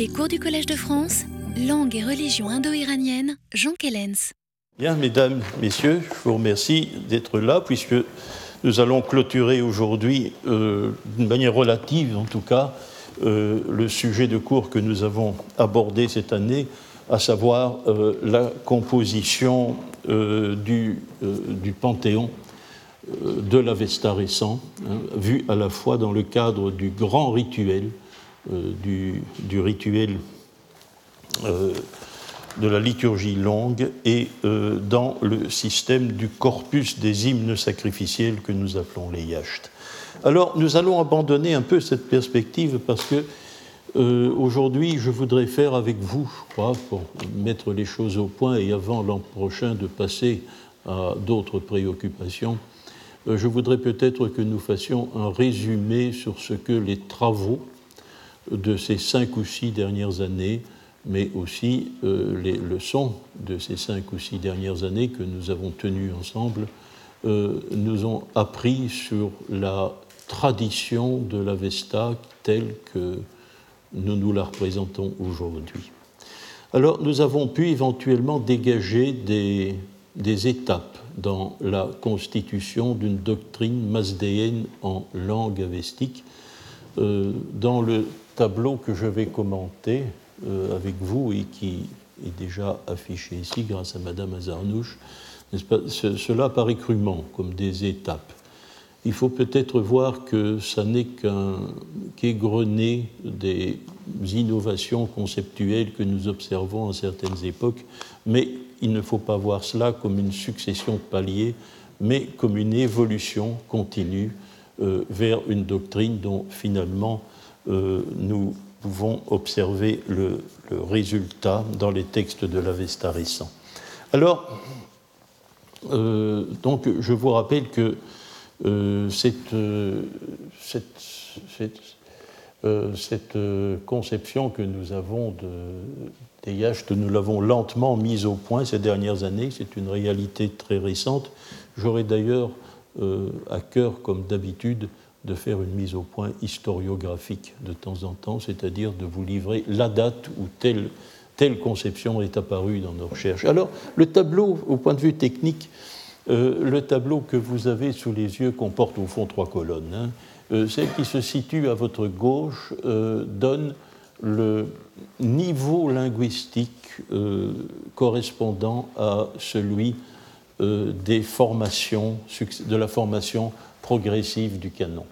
Les cours du Collège de France, langue et religion indo-iranienne, Jean Kellens. Bien, mesdames, messieurs, je vous remercie d'être là puisque nous allons clôturer aujourd'hui, euh, d'une manière relative en tout cas, euh, le sujet de cours que nous avons abordé cette année, à savoir euh, la composition du, panthéon de l'Avesta récent, hein, vu à la fois dans le cadre du grand rituel, du, du, rituel de la liturgie longue et dans le système du corpus des hymnes sacrificiels que nous appelons les yachts. Alors nous allons abandonner un peu cette perspective parce que euh, aujourd'hui je voudrais faire avec vous, je crois, pour mettre les choses au point et avant l'an prochain de passer à d'autres préoccupations, euh, je voudrais peut-être que nous fassions un résumé sur ce que les travaux de ces cinq ou six dernières années, mais aussi euh, les leçons de ces cinq ou six dernières années que nous avons tenues ensemble, nous ont appris sur la tradition de l'Avesta telle que nous nous la représentons aujourd'hui. Alors nous avons pu éventuellement dégager des, des étapes dans la constitution d'une doctrine masdéenne en langue avestique. Euh, dans le tableau que je vais commenter euh, avec vous et qui est déjà affiché ici grâce à Madame Azarnouche, cela paraît crûment comme des étapes. Il faut peut-être voir que ça n'est qu'un qu'égrené des innovations conceptuelles que nous observons à certaines époques, mais il ne faut pas voir cela comme une succession de paliers, mais comme une évolution continue euh, vers une doctrine dont finalement nous pouvons observer le, résultat dans les textes de l'Avesta récent. Alors, euh, donc, je vous rappelle que euh, cette, euh, euh, cette, conception que nous avons de, des yachts, nous l'avons lentement mise au point ces dernières années, c'est une réalité très récente. J'aurais d'ailleurs à cœur, comme d'habitude, de faire une mise au point historiographique de temps en temps, c'est-à-dire de vous livrer la date où telle, telle conception est apparue dans nos recherches. Alors, le tableau, au point de vue technique, euh, le tableau que vous avez sous les yeux comporte au fond trois colonnes. Hein. Euh, celle qui se situe à votre gauche euh, donne le niveau linguistique correspondant à celui des formations, de la formation progressive du canon.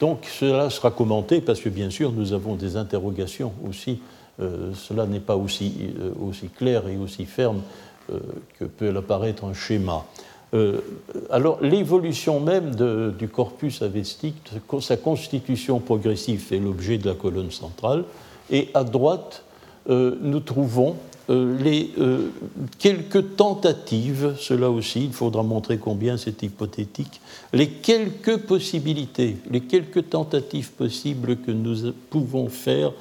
donc cela sera commenté parce que bien sûr nous avons des interrogations aussi. cela n'est pas aussi, aussi clair et aussi ferme euh, que peut apparaître un schéma. Euh, alors l'évolution même du corpus avestique, sa constitution progressive fait l'objet de la colonne centrale, et à droite, euh, nous trouvons les quelques tentatives, cela aussi, il faudra montrer combien c'est hypothétique, les quelques possibilités, les quelques tentatives possibles que nous pouvons faire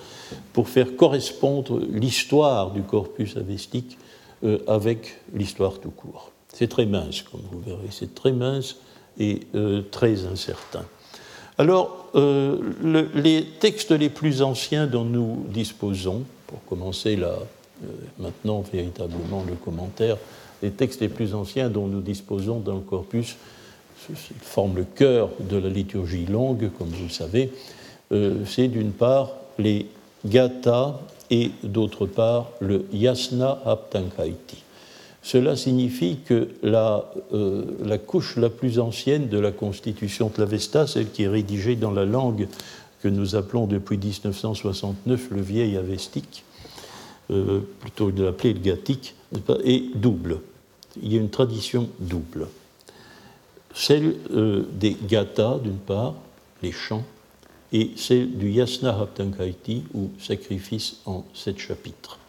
pour faire correspondre l'histoire du corpus avestique euh, avec l'histoire tout court. C'est très mince, comme vous verrez, c'est très mince et euh, très incertain. Alors, euh, les textes les plus anciens dont nous disposons, pour commencer là, maintenant véritablement le commentaire, les textes les plus anciens dont nous disposons dans le corpus forment le cœur de la liturgie longue, comme vous le savez, c'est d'une part les Gata et d'autre part le Yasna Aptankaiti. Cela signifie que la, euh, la, couche la plus ancienne de la constitution de l'Avesta, celle qui est rédigée dans la langue que nous appelons depuis 1969 le vieil avestique, euh, plutôt de l'appeler le gathique, est double. Il y a une tradition double. Celle euh, des gathas, d'une part, les chants, et c'est du Yasna Haptankaiti, ou sacrifice en sept chapitres.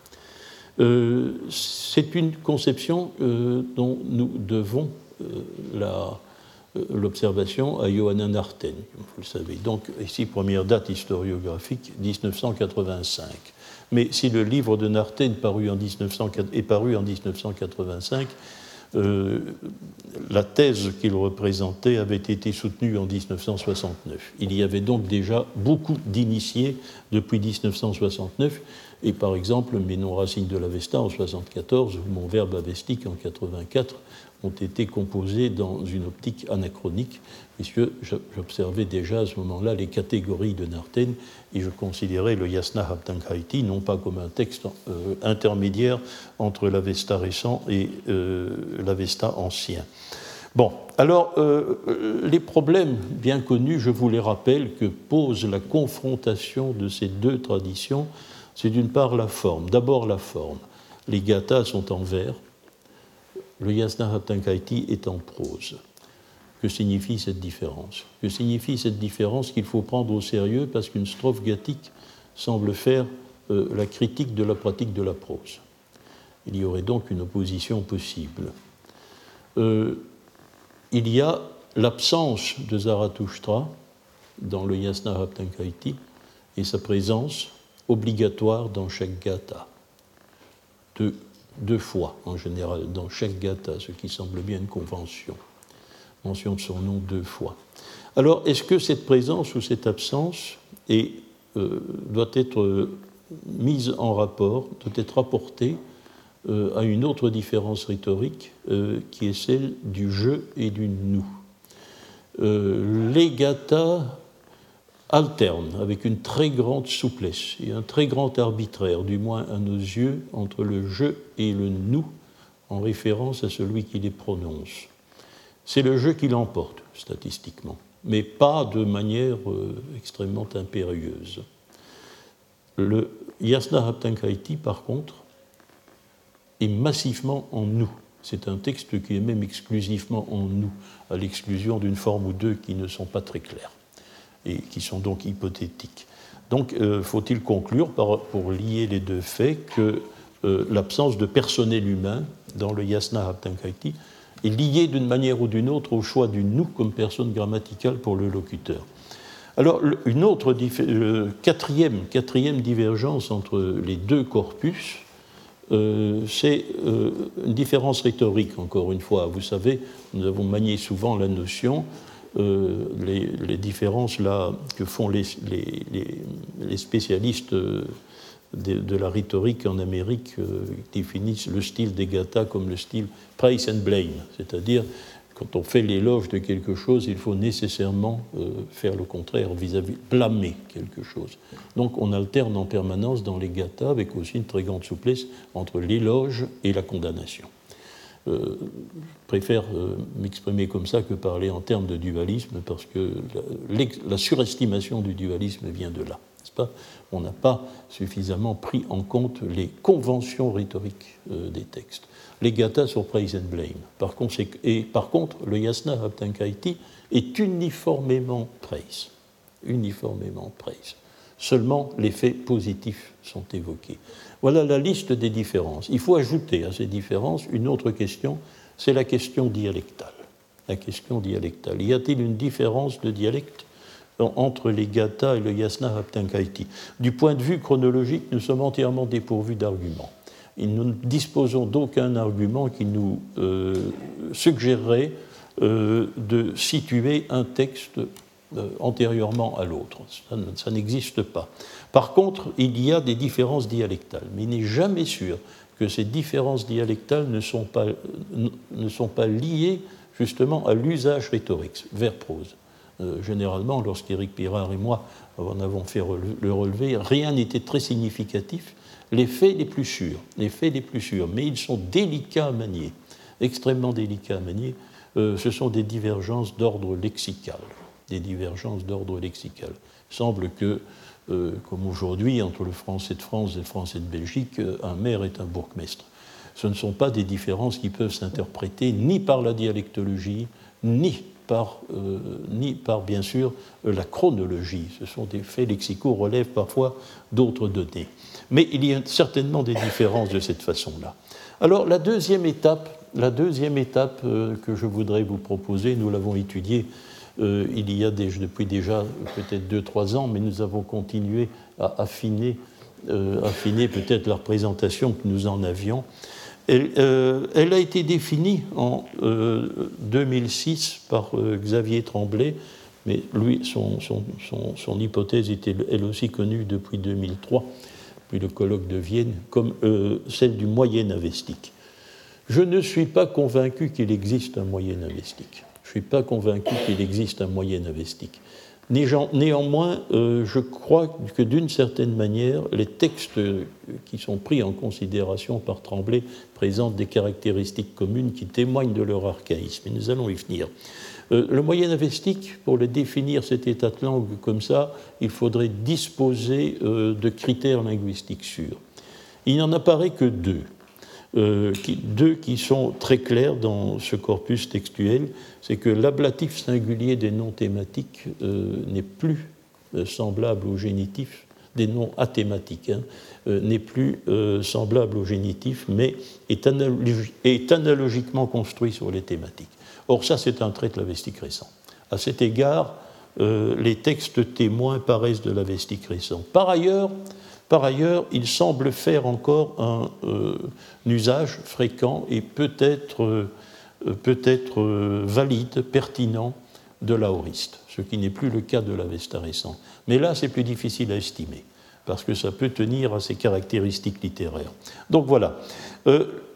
Euh, c'est une conception dont nous devons l'observation à Johanna Narten, comme vous le savez. Donc, ici, première date historiographique, 1985. Mais si le livre de Narten est paru en 1985, la thèse qu'il représentait avait été soutenue en 1969. Il y avait donc déjà beaucoup d'initiés depuis 1969, et par exemple, mes noms racines de l'Avesta en 1974 ou mon verbe avestique en 84 ont été composés dans une optique anachronique, puisque j'observais déjà à ce moment-là les catégories de Narten et je considérais le Yasna Haptankaiti non pas comme un texte euh, intermédiaire entre l'Avesta récent et euh, l'Avesta ancien. Bon, alors euh, les problèmes bien connus, je vous les rappelle, que pose la confrontation de ces deux traditions, c'est d'une part la forme. D'abord la forme. Les gathas sont en vers, le Yasna Haptankaiti est en prose. Que signifie cette différence? Que signifie cette différence qu'il faut prendre au sérieux parce qu'une strophe gathique semble faire euh, la critique de la pratique de la prose? Il y aurait donc une opposition possible. Euh, il y a l'absence de Zarathustra dans le Yasna Haptankaiti et sa présence obligatoire dans chaque gata de deux fois en général dans chaque gata, ce qui semble bien une convention. Mention de son nom deux fois. Alors, est-ce que cette présence ou cette absence euh, doit être mise en rapport, doit être rapportée euh, à une autre différence rhétorique euh, qui est celle du je et du nous? Les gathas alterne avec une très grande souplesse et un très grand arbitraire, du moins à nos yeux, entre le je et le nous, en référence à celui qui les prononce. C'est le je qui l'emporte, statistiquement, mais pas de manière euh, extrêmement impérieuse. Le Yasna Haptankaiti, par contre, est massivement en nous. C'est un texte qui est même exclusivement en nous, à l'exclusion d'une forme ou deux qui ne sont pas très claires et qui sont donc hypothétiques. Donc, euh, faut-il conclure, pour lier les deux faits, que euh, l'absence de personnel humain dans le yasna haptankaiti est liée d'une manière ou d'une autre au choix du nous comme personne grammaticale pour le locuteur. Alors, une autre quatrième, quatrième divergence entre les deux corpus, euh, c'est une différence rhétorique, encore une fois. Vous savez, nous avons manié souvent la notion euh, les, différences là, que font les, spécialistes euh, de, la rhétorique en Amérique euh, définissent le style des Gathas comme le style praise and blame, c'est-à-dire quand on fait l'éloge de quelque chose, il faut nécessairement faire le contraire, vis-à-vis, blâmer quelque chose. Donc on alterne en permanence dans les gathas avec aussi une très grande souplesse entre l'éloge et la condamnation. Euh, je préfère euh, m'exprimer comme ça que parler en termes de dualisme, parce que la, surestimation du dualisme vient de là, On n'a pas suffisamment pris en compte les conventions rhétoriques euh, des textes. Les gathas sont praise and blame. Par contre, le yasna haptankaiti est uniformément praise. Uniformément praise. Seulement les faits positifs sont évoqués. Voilà la liste des différences. Il faut ajouter à ces différences une autre question, c'est la question dialectale. La question dialectale. Y a-t-il une différence de dialecte entre les Gathas et le Yasna Haptankaiti Du point de vue chronologique, nous sommes entièrement dépourvus d'arguments. Nous ne disposons d'aucun argument qui nous euh, suggérerait euh, de situer un texte euh, antérieurement à l'autre. Ça, n'existe pas. Par contre, il y a des différences dialectales, mais il n'est jamais sûr que ces différences dialectales ne sont pas, ne sont pas liées justement à l'usage rhétorique, vers-prose. Euh, généralement, lorsqu'Éric Pirard et moi en avons fait le relevé, rien n'était très significatif. Les faits les plus sûrs, les faits les plus sûrs, mais ils sont délicats à manier, extrêmement délicats à manier. Euh, ce sont des divergences d'ordre lexical des divergences d'ordre lexical. Il semble que, euh, comme aujourd'hui, entre le français de France et le français de Belgique, euh, un maire est un bourgmestre. Ce ne sont pas des différences qui peuvent s'interpréter ni par la dialectologie, ni euh, ni par, bien sûr, la chronologie. Ce sont des faits lexicaux, relèvent parfois d'autres données. Mais il y a certainement des différences de cette façon-là. Alors, la deuxième étape, étape que je voudrais vous proposer, nous l'avons étudiée euh, il y a depuis déjà peut-être 2-3 ans, mais nous avons continué à affiner, euh, affiner peut-être la représentation que nous en avions. Elle, elle, a été définie en 2006 par Xavier Tremblay, mais lui, son, hypothèse était elle aussi connue depuis 2003, puis le colloque de Vienne, comme celle du moyen avestique. Je ne suis pas convaincu qu'il existe un moyen avestique. Je ne suis pas convaincu qu'il existe un moyen avestique. Néanmoins, euh, je crois que d'une certaine manière, les textes qui sont pris en considération par Tremblay présentent des caractéristiques communes qui témoignent de leur archaïsme. Et nous allons y venir. Euh, le moyen avestique, pour le définir cet état de langue comme ça, il faudrait disposer euh, de critères linguistiques sûrs. Il n'en apparaît que deux. Euh, deux qui sont très clairs dans ce corpus textuel, c'est que l'ablatif singulier des noms thématiques euh, n'est plus euh, semblable au génitif, des noms athématiques, hein, n'est plus semblable au génitif, mais est, analogiquement construit sur les thématiques. Or, ça, c'est un trait de l'avestique récent. À cet égard, les textes témoins paraissent de l'avestique récent. Par ailleurs, par ailleurs, il semble faire encore un, euh, usage fréquent et peut-être euh, euh, valide, pertinent de l'aoriste, ce qui n'est plus le cas de l'Avesta récent. Mais là, c'est plus difficile à estimer, parce que ça peut tenir à ses caractéristiques littéraires. Donc voilà.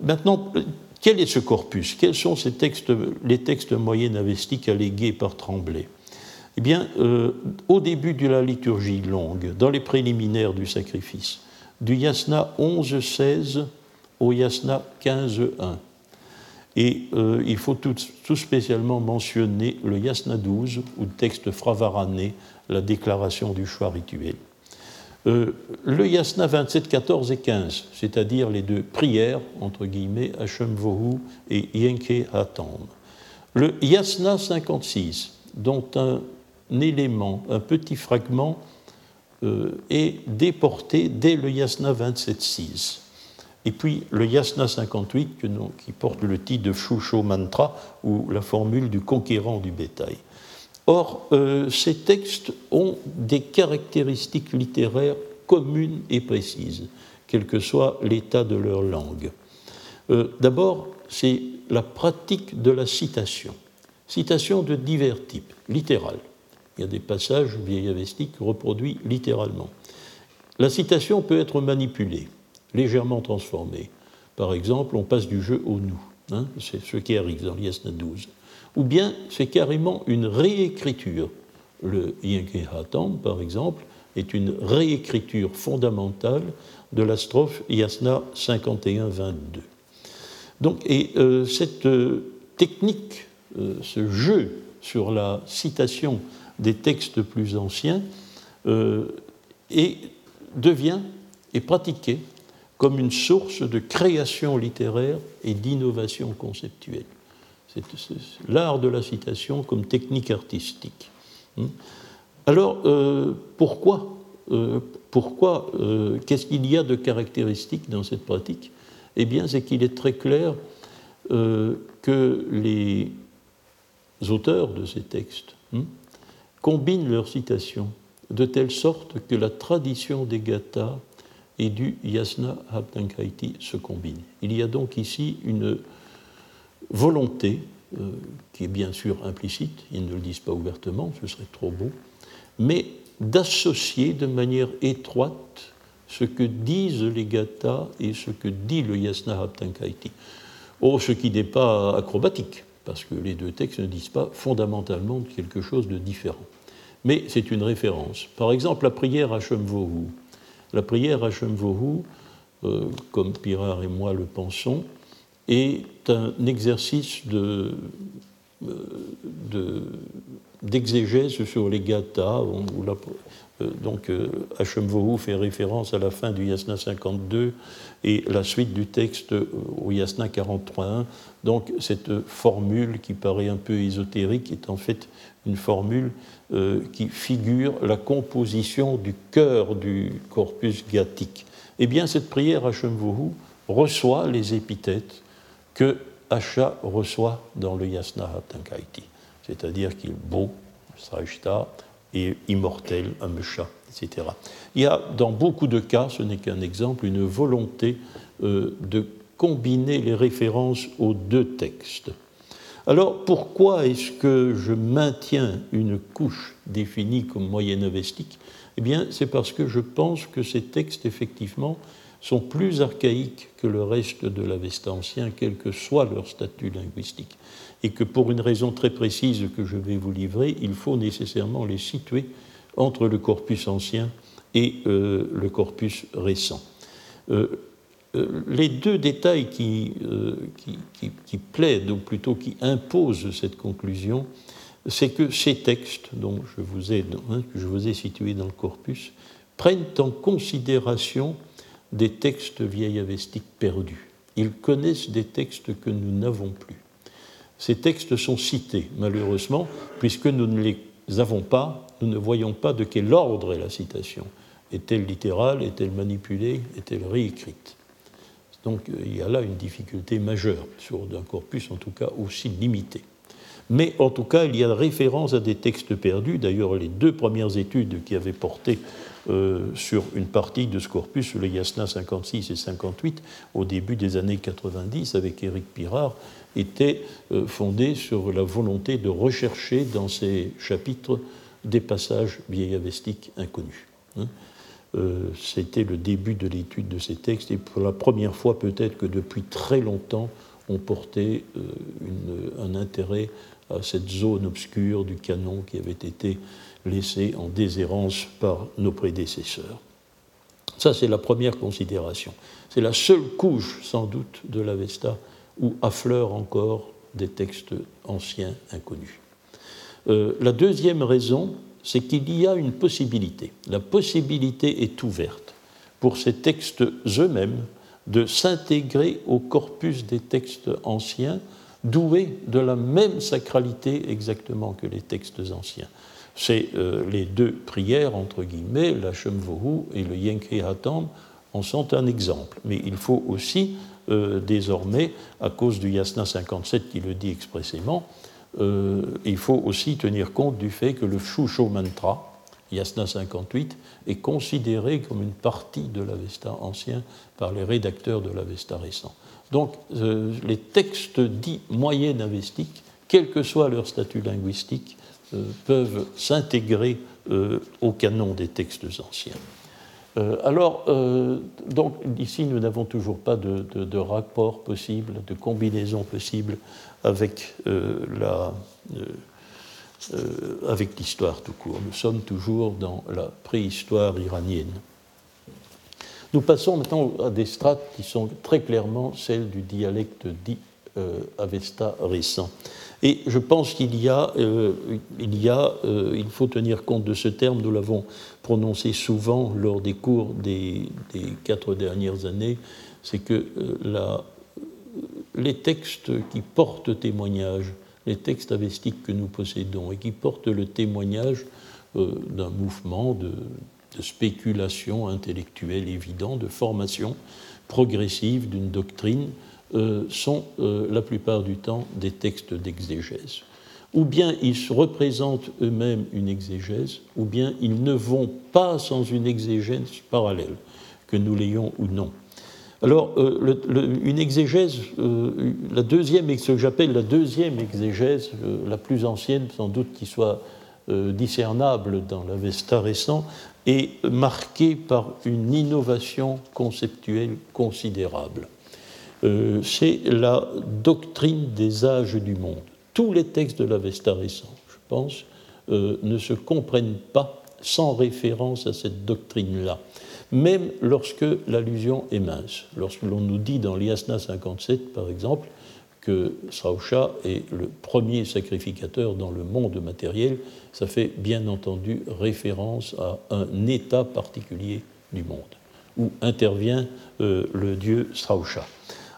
maintenant, quel est ce corpus? Quels sont ces textes, les textes moyens avestiques allégués par Tremblay? Eh bien, euh, au début de la liturgie longue, dans les préliminaires du sacrifice, du yasna 11-16 au yasna 15-1. Et euh, il faut tout, spécialement mentionner le yasna 12, ou le texte fravarané, la déclaration du choix rituel. Euh, le yasna 27, 14 et 15, c'est-à-dire les deux prières, entre guillemets, Hashem Vohu et Yenke Hatam. Le yasna 56, dont un élément, un petit fragment, euh, est déporté dès le yasna 27.6. Et puis le yasna 58, qui porte le titre de Shusho Mantra, ou la formule du conquérant du bétail. Or, euh, ces textes ont des caractéristiques littéraires communes et précises, quel que soit l'état de leur langue. Euh, d'abord, c'est la pratique de la citation. Citation de divers types, littérales, il y a des passages vieillavestiques reproduits littéralement. La citation peut être manipulée, légèrement transformée. Par exemple, on passe du jeu au nous. Hein, c'est ce qui arrive dans l'Yasna 12. Ou bien c'est carrément une réécriture. Le Hatam, par exemple, est une réécriture fondamentale de la strophe Yasna 51-22. Donc, et euh, cette euh, technique, euh, ce jeu sur la citation des textes plus anciens euh, et devient et pratiqué comme une source de création littéraire et d'innovation conceptuelle. C'est l'art de la citation comme technique artistique. Hmm. Alors, euh, pourquoi, euh, pourquoi qu'est-ce qu'il y a de caractéristique dans cette pratique? Eh bien, c'est qu'il est très clair que les auteurs de ces textes hmm, combinent leurs citations de telle sorte que la tradition des gathas et du yasna habdankaiti se combine. Il y a donc ici une volonté, euh, qui est bien sûr implicite, ils ne le disent pas ouvertement, ce serait trop beau, mais d'associer de manière étroite ce que disent les gathas et ce que dit le yasna habdankaiti. Oh, ce qui n'est pas acrobatique, parce que les deux textes ne disent pas fondamentalement quelque chose de différent. Mais c'est une référence. Par exemple, la prière à Shemvohu. La prière à Shemvohu, euh, comme Pirard et moi le pensons, est un exercice euh, d'exégèse sur les gathas, donc Hashemvohu fait référence à la fin du Yasna 52 et la suite du texte au Yasna 43.1. Donc cette formule qui paraît un peu ésotérique est en fait une formule euh, qui figure la composition du cœur du corpus gathique. Eh bien, cette prière à reçoit les épithètes que Asha reçoit dans le Yasna Tankaiti, c'est-à-dire qu'il est beau, Srashta, et immortel, Amesha, etc. Il y a dans beaucoup de cas, ce n'est qu'un exemple, une volonté euh, de combiner les références aux deux textes. Alors pourquoi est-ce que je maintiens une couche définie comme moyenne avestique Eh bien c'est parce que je pense que ces textes effectivement sont plus archaïques que le reste de l'Avesta ancien, quel que soit leur statut linguistique. Et que pour une raison très précise que je vais vous livrer, il faut nécessairement les situer entre le corpus ancien et euh, le corpus récent. Euh, euh, les deux détails qui, plaident, ou plutôt qui imposent cette conclusion, c'est que ces textes, dont je vous ai, hein, que je vous ai situés dans le corpus, prennent en considération des textes vieilles avestiques perdus. Ils connaissent des textes que nous n'avons plus. Ces textes sont cités, malheureusement, puisque nous ne les avons pas, nous ne voyons pas de quel ordre est la citation. Est-elle littérale Est-elle manipulée Est-elle réécrite? Donc il y a là une difficulté majeure sur un corpus en tout cas aussi limité. Mais en tout cas, il y a référence à des textes perdus. D'ailleurs, les deux premières études qui avaient porté euh, sur une partie de ce corpus, Yasna 56 et 58, au début des années 90, avec Éric Pirard, étaient euh, fondées sur la volonté de rechercher dans ces chapitres des passages vieillavestiques inconnus. Hein. Euh, c'était le début de l'étude de ces textes, et pour la première fois peut-être que depuis très longtemps, on portait un intérêt à cette zone obscure du canon qui avait été laissée en déshérence par nos prédécesseurs. Ça, c'est la première considération. C'est la seule couche, sans doute, de l'Avesta où affleurent encore des textes anciens inconnus. Euh, la deuxième raison, c'est qu'il y a une possibilité. La possibilité est ouverte pour ces textes eux-mêmes de s'intégrer au corpus des textes anciens doués de la même sacralité exactement que les textes anciens. C'est euh, les deux prières, entre guillemets, la Shemvohu et le Yenke Hatam, en sont un exemple. Mais il faut aussi, euh, désormais, à cause du Yasna 57 qui le dit expressément, euh, il faut aussi tenir compte du fait que le Shusho Mantra, Yasna 58, est considéré comme une partie de l'Avesta ancien par les rédacteurs de l'Avesta récent. Donc les textes dits moyens avestiques, quel que soit leur statut linguistique, peuvent s'intégrer euh, au canon des textes anciens. alors, donc ici, nous n'avons toujours pas de, rapport possible, de combinaison possible avec la avec l'histoire tout court. Nous sommes toujours dans la préhistoire iranienne. Nous passons maintenant à des strates qui sont très clairement celles du dialecte dit euh, Avesta récent. Et je pense qu'il y a, euh, euh, il faut tenir compte de ce terme, nous l'avons prononcé souvent lors des cours des, quatre dernières années, c'est que la, les textes qui portent témoignage, les textes avestiques que nous possédons et qui portent le témoignage d'un mouvement, de, de spéculation intellectuelle évidente, de formation progressive d'une doctrine, euh, sont euh, la plupart du temps des textes d'exégèse. Ou bien ils se représentent eux-mêmes une exégèse, ou bien ils ne vont pas sans une exégèse parallèle, que nous l'ayons ou non. Alors, euh, une exégèse, la deuxième, ce que j'appelle la deuxième exégèse, la plus ancienne sans doute qui soit discernable dans l'Avesta récent, est marqué par une innovation conceptuelle considérable. Euh, c'est la doctrine des âges du monde. Tous les textes de l'Avesta récent, je pense, euh, ne se comprennent pas sans référence à cette doctrine-là, même lorsque l'allusion est mince. Lorsque l'on nous dit dans l'Iasna 57, par exemple, que Srausha est le premier sacrificateur dans le monde matériel, ça fait bien entendu référence à un état particulier du monde, où intervient euh, le dieu Srausha.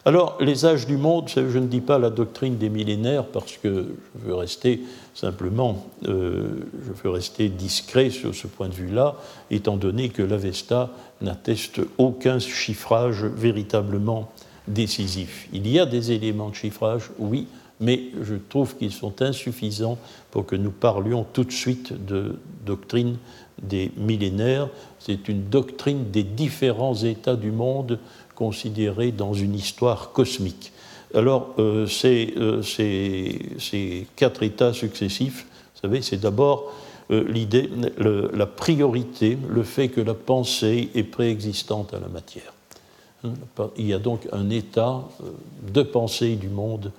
Alors, les âges du monde, je ne dis pas la doctrine des millénaires parce que je veux rester simplement, euh, je veux rester discret sur ce point de vue-là, étant donné que l'Avesta n'atteste aucun chiffrage véritablement décisif. Il y a des éléments de chiffrage, oui, mais je trouve qu'ils sont insuffisants pour que nous parlions tout de suite de doctrine des millénaires. C'est une doctrine des différents états du monde considéré dans une histoire cosmique. Alors, ces, ces, quatre états successifs, vous savez, c'est d'abord l'idée, la priorité, le fait que la pensée est préexistante à la matière. Hein, il y a donc un état de pensée du monde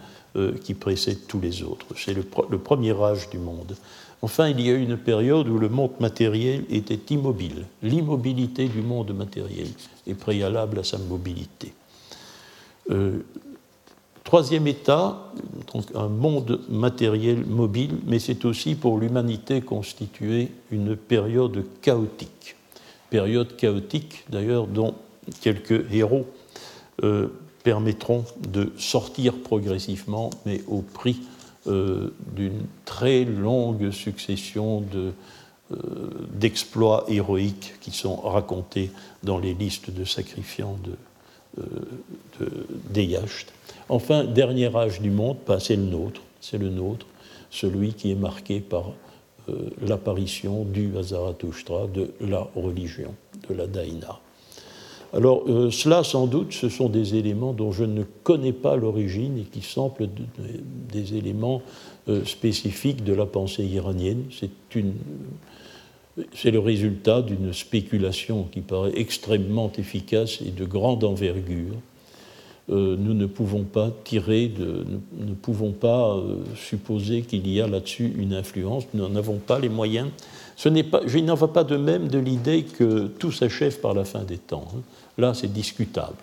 qui précède tous les autres. C'est le, premier âge du monde. Enfin, il y a eu une période où le monde matériel était immobile. L'immobilité du monde matériel est préalable à sa mobilité. Euh, troisième état, un monde matériel mobile, mais c'est aussi pour l'humanité constitué une période chaotique. Période chaotique, d'ailleurs, dont quelques héros euh, permettront de sortir progressivement, mais au prix d'une très longue succession euh, d'exploits héroïques qui sont racontés dans les listes de sacrifiants de, euh, de, Enfin, dernier âge du monde, c'est le nôtre, c'est le nôtre, celui qui est marqué par l'apparition du à Zarathustra de la religion, de la Daïna. Alors euh, cela, sans doute, ce sont des éléments dont je ne connais pas l'origine et qui semblent des éléments euh, spécifiques de la pensée iranienne. C'est le résultat d'une spéculation qui paraît extrêmement efficace et de grande envergure. Euh, nous ne pouvons pas tirer, de, ne pouvons pas supposer qu'il y a là-dessus une influence. Nous n'en avons pas les moyens. Ce je n'en va pas de même de l'idée que tout s'achève par la fin des temps. Hein. Là, c'est discutable.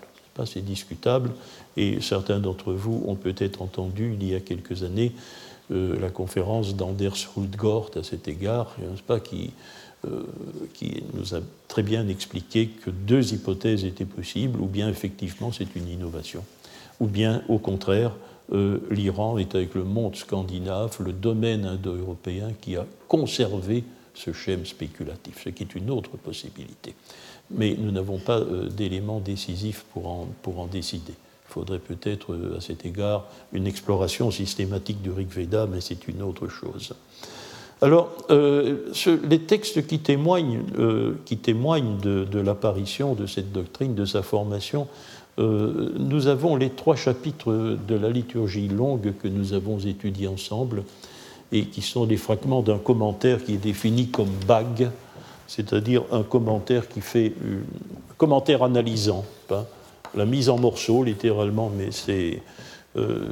C'est discutable, et certains d'entre vous ont peut-être entendu il y a quelques années euh, la conférence d'Anders Hultgort à cet égard, pas, qui, euh, qui nous a très bien expliqué que deux hypothèses étaient possibles, ou bien effectivement c'est une innovation, ou bien au contraire euh, l'Iran est avec le monde scandinave, le domaine indo-européen qui a conservé ce schème spéculatif, ce qui est une autre possibilité mais nous n'avons pas euh, d'éléments décisifs pour en, pour en décider. Il faudrait peut-être euh, à cet égard une exploration systématique du Rig Veda, mais c'est une autre chose. Alors, euh, les textes qui témoignent, qui témoignent de, de l'apparition de cette doctrine, de sa formation, nous avons les trois chapitres de la liturgie longue que nous avons étudiés ensemble et qui sont des fragments d'un commentaire qui est défini comme bague c'est-à-dire un commentaire qui fait un commentaire analysant, pas la mise en morceaux littéralement, mais c'est euh,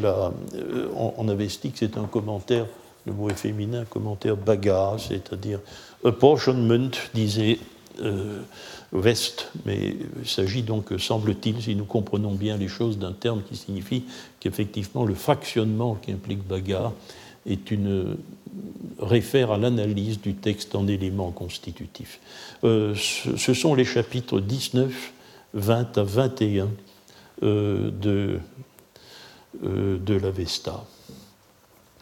la, euh, en, avestique c'est un commentaire, le mot est féminin, commentaire bagarre, c'est-à-dire apportionment, disait euh, West, mais il s'agit donc, semble-t-il, si nous comprenons bien les choses, d'un terme qui signifie qu'effectivement le fractionnement qui implique bagarre est une, réfère à l'analyse du texte en éléments constitutifs. Euh, ce, sont les chapitres 19, 20 à 21 euh, de, euh, de l'Avesta.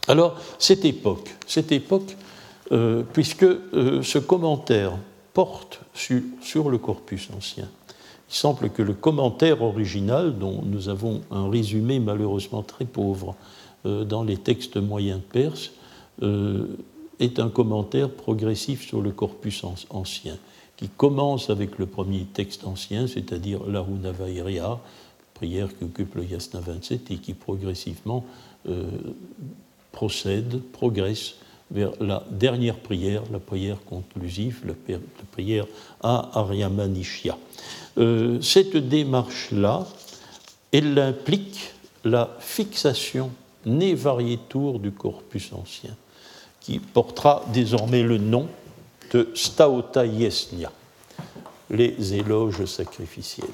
Alors, cette époque, cette époque puisque ce commentaire porte sur, sur le corpus ancien, il semble que le commentaire original, dont nous avons un résumé malheureusement très pauvre dans les textes moyens perses, euh, est un commentaire progressif sur le corpus ancien, qui commence avec le premier texte ancien, c'est-à-dire l'Arunavairya, prière qui occupe le Yasna 27, et qui progressivement euh, procède, progresse vers la dernière prière, la prière conclusive, la, prière à Aryamanishya. Euh, cette démarche-là, elle implique la fixation né tour du corpus ancien qui portera désormais le nom de Staota Yesnia, les éloges sacrificiels.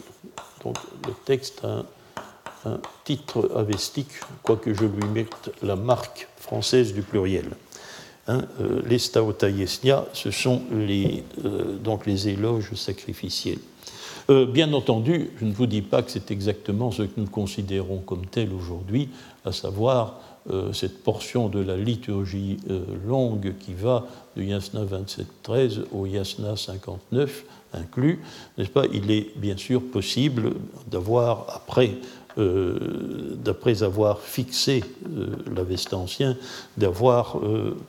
Donc le texte a un, titre avestique, quoique je lui mette la marque française du pluriel. Hein, euh, les Staota Yesnia, ce sont les, euh, donc les éloges sacrificiels. Euh, bien entendu, je ne vous dis pas que c'est exactement ce que nous considérons comme tel aujourd'hui, à savoir euh, cette portion de la liturgie euh, longue qui va du Yasna 27.13 au Yasna 59 inclus, n'est-ce pas? Il est bien sûr possible d'avoir, après euh, avoir fixé l'Avesta ancien, d'avoir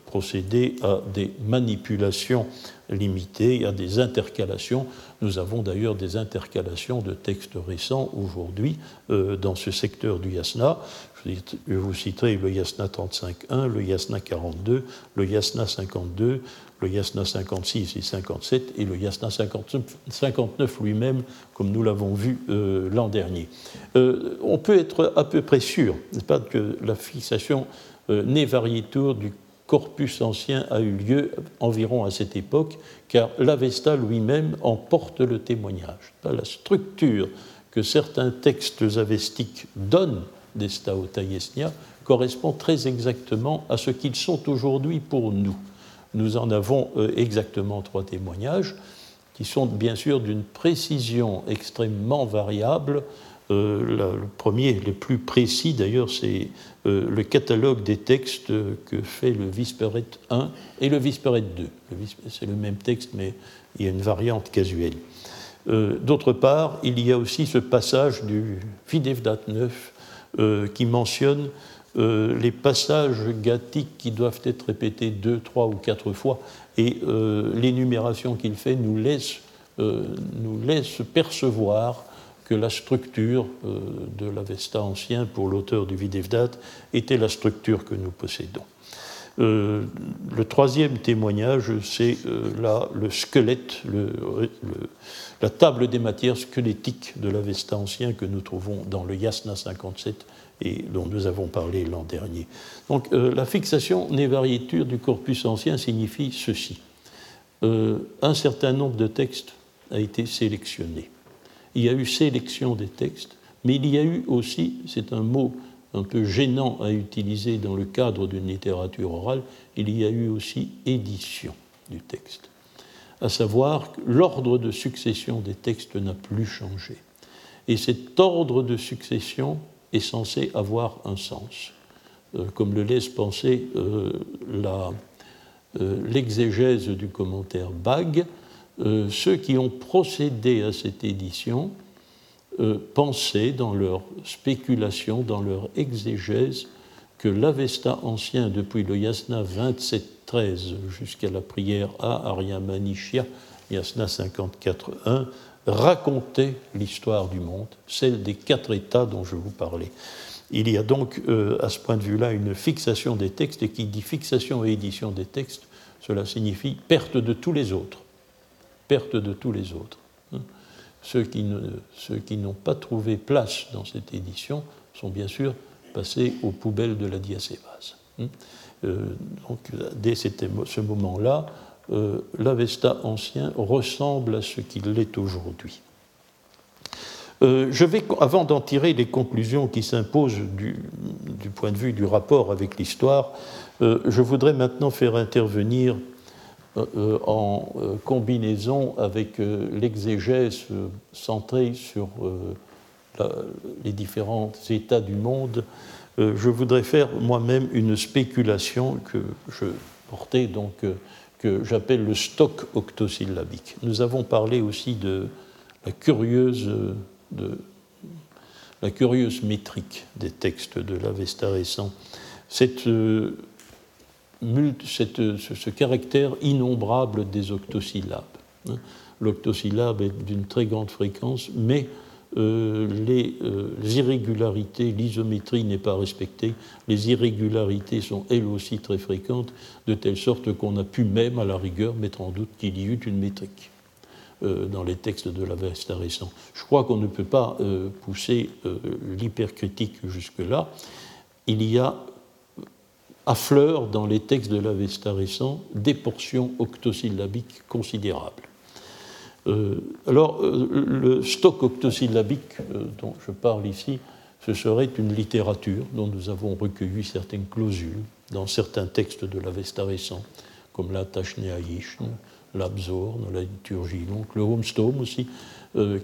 procédé à des manipulations limitées, à des intercalations. Nous avons d'ailleurs des intercalations de textes récents aujourd'hui dans ce secteur du yasna. Je vous citerai le yasna 35.1, le yasna 42, le yasna 52, le Yasna 56 et 57 et le Yasna 59 lui-même, comme nous l'avons vu euh, l'an dernier. Euh, on peut être à peu près sûr, n'est-ce pas, que la fixation euh, du corpus ancien a eu lieu environ à cette époque, car l'Avesta lui-même en porte le témoignage. La structure que certains textes avestiques donnent des Staotayesnia correspond très exactement à ce qu'ils sont aujourd'hui pour nous nous en avons euh, exactement trois témoignages qui sont bien sûr d'une précision extrêmement variable. Euh, le premier, le plus précis d'ailleurs, c'est euh, le catalogue des textes que fait le Visperet 1 et le Visperet 2. C'est le même texte, mais il y a une variante casuelle. D'autre part, il y a aussi ce passage du Videvdat 9 qui mentionne euh, les passages gathiques qui doivent être répétés deux, trois ou quatre fois, et euh, l'énumération qu'il fait nous laisse, euh, nous laisse percevoir que la structure de l'Avesta ancien pour l'auteur du Videvdat était la structure que nous possédons. Le troisième témoignage, c'est là le squelette, la table des matières squelettiques de l'Avesta ancien que nous trouvons dans le Yasna 57 et dont nous avons parlé l'an dernier. Donc euh, la fixation névariéture du corpus ancien signifie ceci. Euh, un certain nombre de textes a été sélectionné. Il y a eu sélection des textes, mais il y a eu aussi, c'est un mot un peu gênant à utiliser dans le cadre d'une littérature orale, il y a eu aussi édition du texte. À savoir l'ordre de succession des textes n'a plus changé. Et cet ordre de succession est censé avoir un sens. Euh, comme le laisse penser euh, euh, l'exégèse du commentaire Bag, ceux qui ont procédé à cette édition pensaient dans leur spéculation, dans leur exégèse, que l'Avesta ancien, depuis le Yasna 27-13 jusqu'à la prière à Aryamanisha, Yasna 54.1, racontait l'histoire du monde, celle des quatre états dont je vous parlais. Il y a donc euh, à ce point de vue-là une fixation des textes, et qui dit fixation et édition des textes, cela signifie perte de tous les autres. Perte de tous les autres. Ceux qui, n'ont pas trouvé place dans cette édition sont bien sûr passés aux poubelles de la diacévase. Hein. Euh, donc, dès ce moment-là, euh, l'Avesta ancien ressemble à ce qu'il est aujourd'hui. Euh, je vais, avant d'en tirer les conclusions qui s'imposent du, point de vue du rapport avec l'histoire, je voudrais maintenant faire intervenir en combinaison avec l'exégèse centrée sur les différents états du monde, je voudrais faire moi-même une spéculation que je portais donc que j'appelle le stock octosyllabique. Nous avons parlé aussi de la curieuse, de, la curieuse métrique des textes de l'Avesta récent. Cette, euh, ce, caractère innombrable des octosyllabes. Hein. L'octosyllabe est d'une très grande fréquence, mais euh, les, euh, irrégularités, l'isométrie n'est pas respectée, les irrégularités sont elles aussi très fréquentes, de telle sorte qu'on a pu même, à la rigueur, mettre en doute qu'il y eut une métrique euh, dans les textes de l'Avesta récent. Je crois qu'on ne peut pas pousser l'hypercritique jusque-là. Il y a à fleur dans les textes de l'Avesta récent des portions octosyllabiques considérables. Euh, alors, euh, le stock octosyllabique euh, dont je parle ici, ce serait une littérature dont nous avons recueilli certaines clausules dans certains textes de l'Avesta récent, comme la Tashneaishn, l'Absorn, la liturgie, donc le Homestome aussi,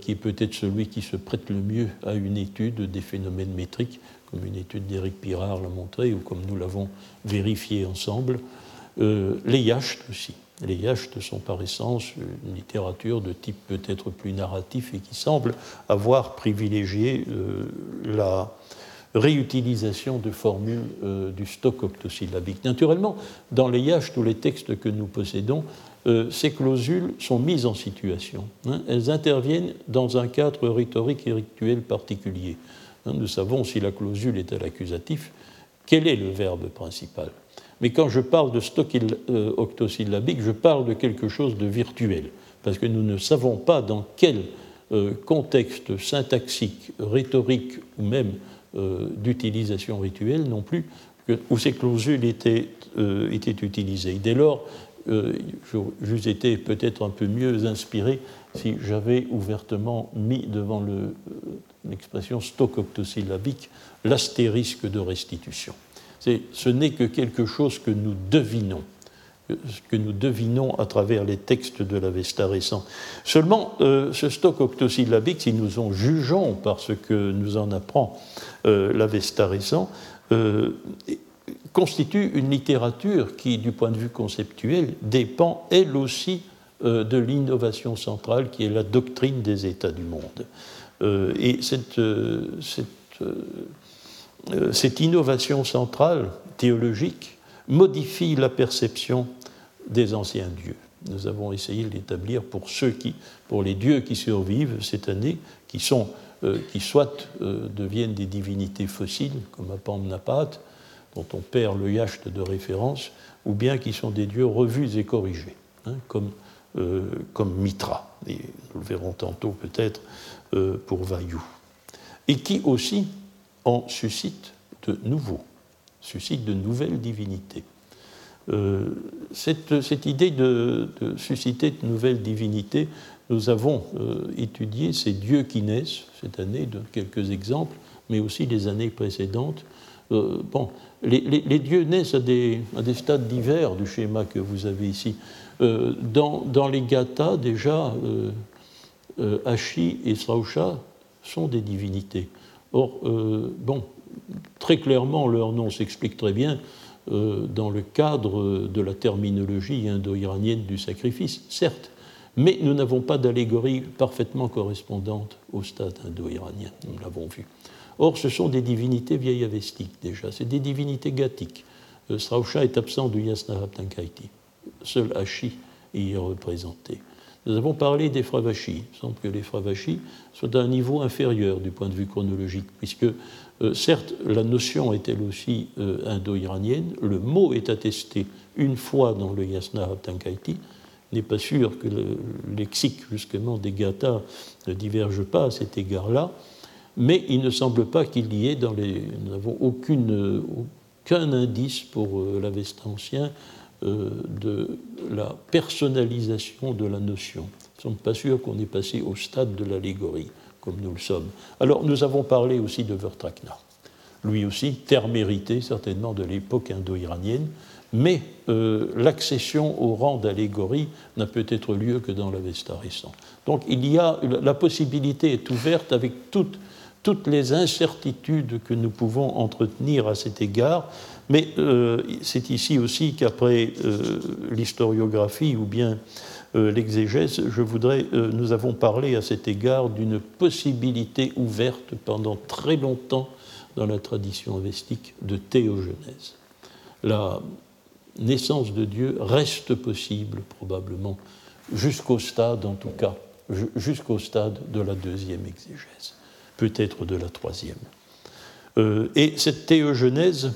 qui est peut-être celui qui se prête le mieux à une étude des phénomènes métriques, comme une étude d'Éric Pirard l'a montré, ou comme nous l'avons vérifié ensemble. les yachts aussi. Les yachts sont par essence une littérature de type peut-être plus narratif et qui semble avoir privilégié la réutilisation de formules du stock octosyllabique. Naturellement, dans les yachts, tous les textes que nous possédons, euh, ces clausules sont mises en situation. Hein. elles interviennent dans un cadre rhétorique et rituel particulier. Hein. nous savons si la clausule est à l'accusatif, quel est le verbe principal? Mais quand je parle de stock euh, octosyllabique, je parle de quelque chose de virtuel, parce que nous ne savons pas dans quel euh, contexte syntaxique, rhétorique ou même d'utilisation rituelle non plus, où ces clausules étaient, utilisées. Dès lors, euh, j'eusse été peut-être un peu mieux inspiré si j'avais ouvertement mis devant euh, l'expression stock octosyllabique l'astérisque de restitution. Ce n'est que quelque chose que nous devinons, que nous devinons à travers les textes de l'Avesta récent. Seulement, euh, ce stock octosyllabique, si nous en jugeons par ce que nous en apprend l'Avesta récent, constitue une littérature qui, du point de vue conceptuel, dépend elle aussi euh, de l'innovation centrale qui est la doctrine des États du monde. Euh, et cette, euh, cette, innovation centrale théologique modifie la perception des anciens dieux. Nous avons essayé de l'établir pour ceux qui, pour les dieux qui survivent cette année, qui sont, qui soit deviennent des divinités fossiles comme Apamnapat, dont on perd le yacht de référence, ou bien qui sont des dieux revus et corrigés, hein, comme, euh, comme Mitra, nous le verrons tantôt peut-être euh, pour Vayu, et qui aussi en suscitent de nouveaux, suscitent de nouvelles divinités. Euh, cette, cette, idée de, susciter de nouvelles divinités, nous avons étudié ces dieux qui naissent cette année, de quelques exemples, mais aussi les années précédentes. bon, les, dieux naissent à des, stades divers du schéma que vous avez ici. Euh, dans, les gathas, déjà, euh, euh, et Srausha sont des divinités. Or, bon, très clairement, leur nom s'explique très bien dans le cadre de la terminologie indo-iranienne du sacrifice, certes, mais nous n'avons pas d'allégorie parfaitement correspondante au stade indo-iranien, nous l'avons vu. Or, ce sont des divinités vieillavestiques déjà, c'est des divinités gathiques. Euh, Srausha est absent du Yasnarabtankaiti. Seul Hachi y est représenté. Nous avons parlé des Fravachis. Il semble que les Fravachis soient à un niveau inférieur du point de vue chronologique, puisque euh, certes la notion est elle aussi euh, indo-iranienne, le mot est attesté une fois dans le Yasnarabtankaiti. Il n'est pas sûr que le lexique justement des Gathas ne diverge pas à cet égard-là mais il ne semble pas qu'il y ait dans les. Nous n'avons aucun indice pour euh, l'Avesta ancien euh, de la personnalisation de la notion. Nous ne sommes pas sûrs qu'on ait passé au stade de l'allégorie, comme nous le sommes. Alors, nous avons parlé aussi de Vertrakna. Lui aussi, terre méritée certainement de l'époque indo-iranienne, mais euh, l'accession au rang d'allégorie n'a peut-être lieu que dans l'Avesta récent. Donc il y a, la possibilité est ouverte avec toute toutes les incertitudes que nous pouvons entretenir à cet égard, mais euh, c'est ici aussi qu'après euh, l'historiographie ou bien euh, l'exégèse, je voudrais, nous avons parlé à cet égard d'une possibilité ouverte pendant très longtemps dans la tradition avestique de théogenèse. La naissance de Dieu reste possible probablement jusqu'au stade, en tout cas, jusqu'au stade de la deuxième exégèse peut-être de la troisième. Et cette théogenèse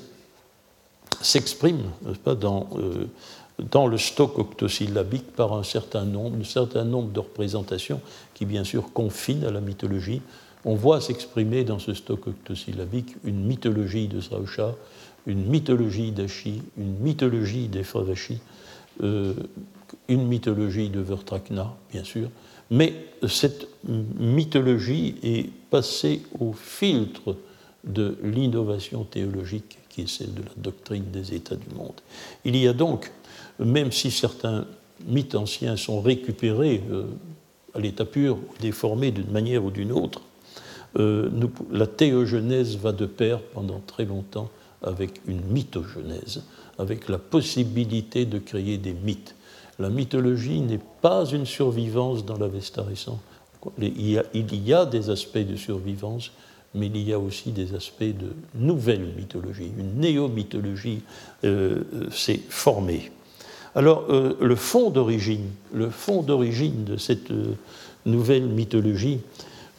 s'exprime pas, dans, euh, dans le stock octosyllabique par un certain nombre, un certain nombre de représentations qui bien sûr confinent à la mythologie. On voit s'exprimer dans ce stock octosyllabique une mythologie de Sausha, une mythologie d'Ashi, une mythologie des euh, une mythologie de Vertrakna, bien sûr, mais cette mythologie est passée au filtre de l'innovation théologique qui celle de la doctrine des états du monde. Il y a donc, même si certains mythes anciens sont récupérés euh, à l'état pur, déformés d'une manière ou d'une autre, euh, la théogenèse va de pair pendant très longtemps avec une mythogenèse, avec la possibilité de créer des mythes. La mythologie n'est pas une survivance dans l'Avesta récent. Il y a des aspects de survivance, mais il y a aussi des aspects de nouvelle mythologie. Une néo-mythologie euh, s'est formée. Alors, euh, le fond d'origine, de cette euh, nouvelle mythologie,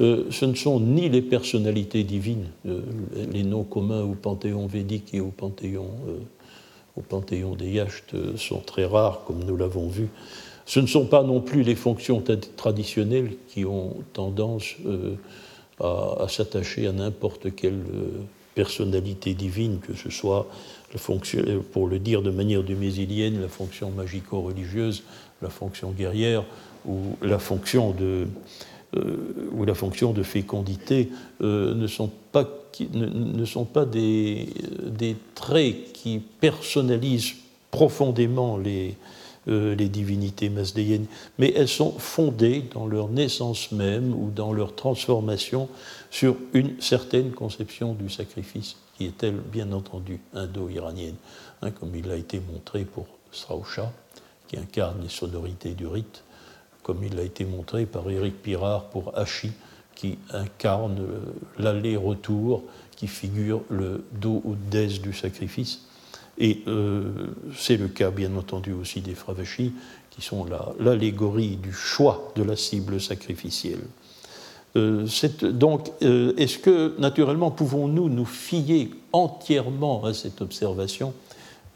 euh, ce ne sont ni les personnalités divines, les noms communs au panthéon védique et au panthéon, au panthéon des Yachts sont très rares, comme nous l'avons vu. Ce ne sont pas non plus les fonctions traditionnelles qui ont tendance à, s'attacher à n'importe quelle personnalité divine, que ce soit fonction, pour le dire de manière dumésilienne, la fonction magico-religieuse, la fonction guerrière ou la fonction de, euh, ou la fonction de fécondité euh, ne sont pas, ne, sont pas des, traits qui personnalisent profondément les, euh, les divinités masdéennes, mais elles sont fondées dans leur naissance même ou dans leur transformation sur une certaine conception du sacrifice qui est-elle bien entendu indo-iranienne, hein, comme il a été montré pour Srausha, qui incarne les sonorités du rite, comme il a été montré par Éric Pirard pour Hachi, qui incarne euh, l'aller-retour, qui figure le do ou des du sacrifice. Et euh, c'est le cas, bien entendu, aussi des Fravashi, qui sont l'allégorie du choix de la cible sacrificielle. Euh, donc, euh, est-ce que, naturellement, pouvons-nous nous fier entièrement à cette observation?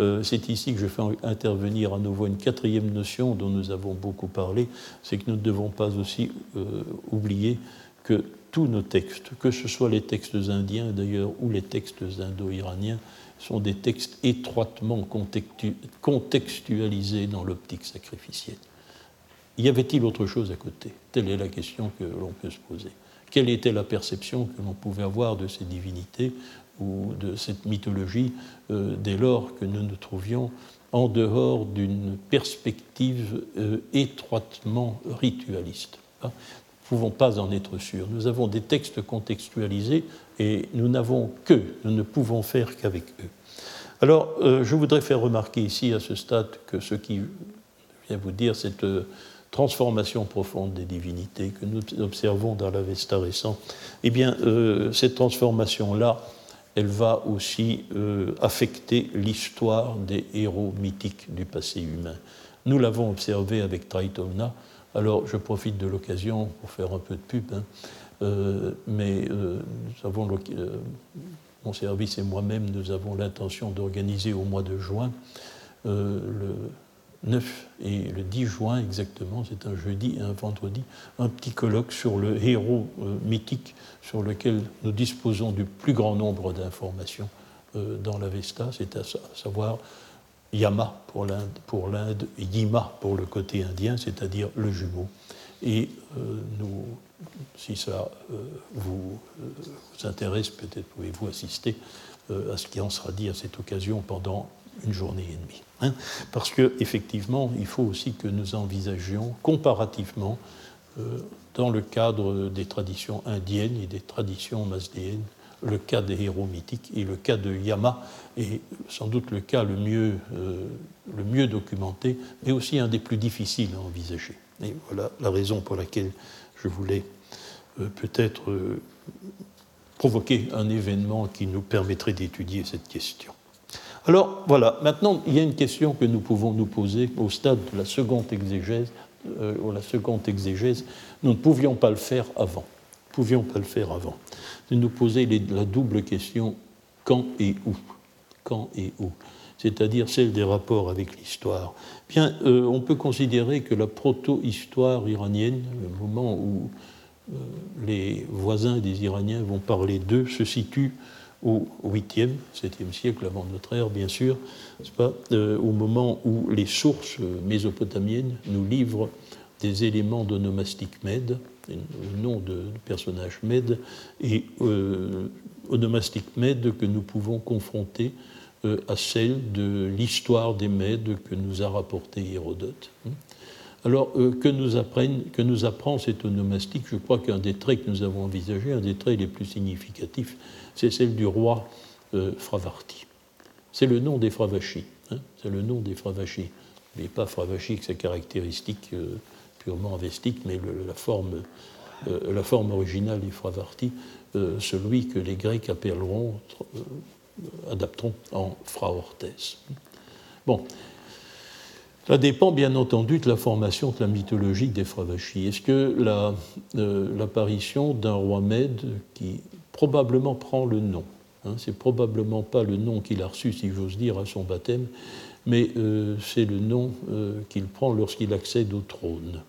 Euh, C'est ici que je fais intervenir à nouveau une quatrième notion dont nous avons beaucoup parlé, c'est que nous ne devons pas aussi oublier que tous nos textes, que ce soit les textes indiens d'ailleurs ou les textes indo-iraniens, sont des textes étroitement contextualisés dans l'optique sacrificielle. Y avait-il autre chose à côté? Telle est la question que l'on peut se poser. Quelle était la perception que l'on pouvait avoir de ces divinités ou de cette mythologie euh, dès lors que nous nous trouvions en dehors d'une perspective euh, étroitement ritualiste hein? Pouvons pas en être sûrs. Nous avons des textes contextualisés et nous n'avons que, nous ne pouvons faire qu'avec eux. Alors, euh, je voudrais faire remarquer ici, à ce stade, que ce qui vient vous dire, cette transformation profonde des divinités que nous observons dans l'Avesta récent, eh bien, euh, cette transformation-là, elle va aussi euh, affecter l'histoire des héros mythiques du passé humain. Nous l'avons observé avec Traitona. Alors, je profite de l'occasion pour faire un peu de pub, hein. euh, mais nous avons mon service et moi-même, nous avons l'intention d'organiser au mois de juin le 9 et le 10 juin exactement, c'est un jeudi et un vendredi, un petit colloque sur le héros euh, mythique sur lequel nous disposons du plus grand nombre d'informations euh, dans l'Avesta, c'est à, savoir Yama pour l'Inde, Yima pour le côté indien, c'est-à-dire le jumeau. Et euh, nous, si ça vous, vous, intéresse, peut-être pouvez-vous assister à ce qui en sera dit à cette occasion pendant une journée et demie. Hein. parce qu'effectivement, il faut aussi que nous envisagions comparativement, euh, dans le cadre des traditions indiennes et des traditions masdéennes, le cas des héros mythiques et le cas de Yama est sans doute le cas le mieux, euh, le mieux documenté, mais aussi un des plus difficiles à envisager. Et voilà la raison pour laquelle je voulais euh, peut-être provoquer un événement qui nous permettrait d'étudier cette question. Alors voilà, maintenant il y a une question que nous pouvons nous poser au stade de la seconde exégèse. Euh, la seconde exégèse, nous ne pouvions pas le faire avant. Pouvions pas le faire avant. De nous poser la double question quand et où? Quand et où? C'est-à-dire celle des rapports avec l'histoire. Bien, euh, on peut considérer que la proto-histoire iranienne, le moment où euh, les voisins des Iraniens vont parler d'eux, se situe au 8e, 7e siècle avant notre ère, bien sûr, pas, euh, au moment où les sources mésopotamiennes nous livrent des éléments d'onomastique mède, le nom de, personnage mède, et euh, onomastique mède que nous pouvons confronter euh, à celle de l'histoire des Mèdes que nous a rapporté Hérodote. Alors, euh, que, nous apprenne, que nous apprend cet onomastique Je crois qu'un des traits que nous avons envisagés, un des traits les plus significatifs, c'est celle du roi euh, Fravarti. c'est le nom des Fravachis. Hein, c'est le nom des Fravachis. Mais pas Fravachis, sa caractéristique purement avestique, mais la, forme, euh, la forme originale des Fravarti, euh, celui que les Grecs appelleront, adapteront en Fraortes. Bon, ça dépend bien entendu de la formation de la mythologie des Fravachis. Est-ce que l'apparition d'un roi Mède qui probablement prend le nom, hein, c'est probablement pas le nom qu'il a reçu, si j'ose dire, à son baptême, mais euh, c'est le nom euh, qu'il prend lorsqu'il accède au trône?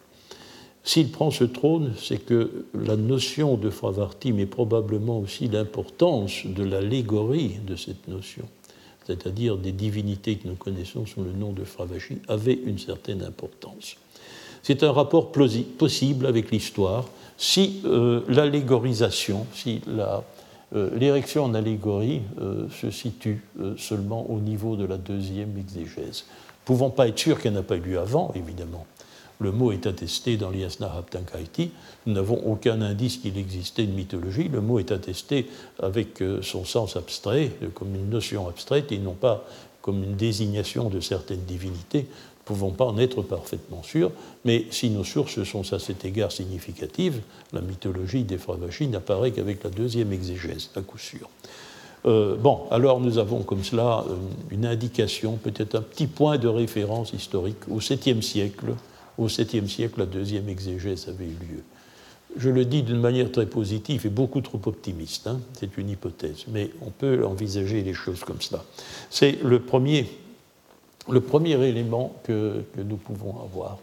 S'il prend ce trône, c'est que la notion de Fravarti, mais probablement aussi l'importance de l'allégorie de cette notion, c'est-à-dire des divinités que nous connaissons sous le nom de Fravashi, avait une certaine importance. C'est un rapport possible avec l'histoire si euh, l'allégorisation, si euh, l'érection en allégorie euh, se situe seulement au niveau de la deuxième exégèse. Pouvons pas être sûrs qu'elle n'a pas eu lieu avant, évidemment. Le mot est attesté dans l'Iasna Haptankaiti. Nous n'avons aucun indice qu'il existait une mythologie. Le mot est attesté avec son sens abstrait, comme une notion abstraite, et non pas comme une désignation de certaines divinités ne pouvons pas en être parfaitement sûrs, mais si nos sources sont à cet égard significatives, la mythologie des Fravachis n'apparaît qu'avec la deuxième exégèse, à coup sûr. Euh, bon, alors nous avons comme cela euh, une indication, peut-être un petit point de référence historique. Au 7e siècle, au 7e siècle, la deuxième exégèse avait eu lieu. Je le dis d'une manière très positive et beaucoup trop optimiste, hein, c'est une hypothèse, mais on peut envisager les choses comme cela. C'est le premier le premier élément que, nous pouvons avoir,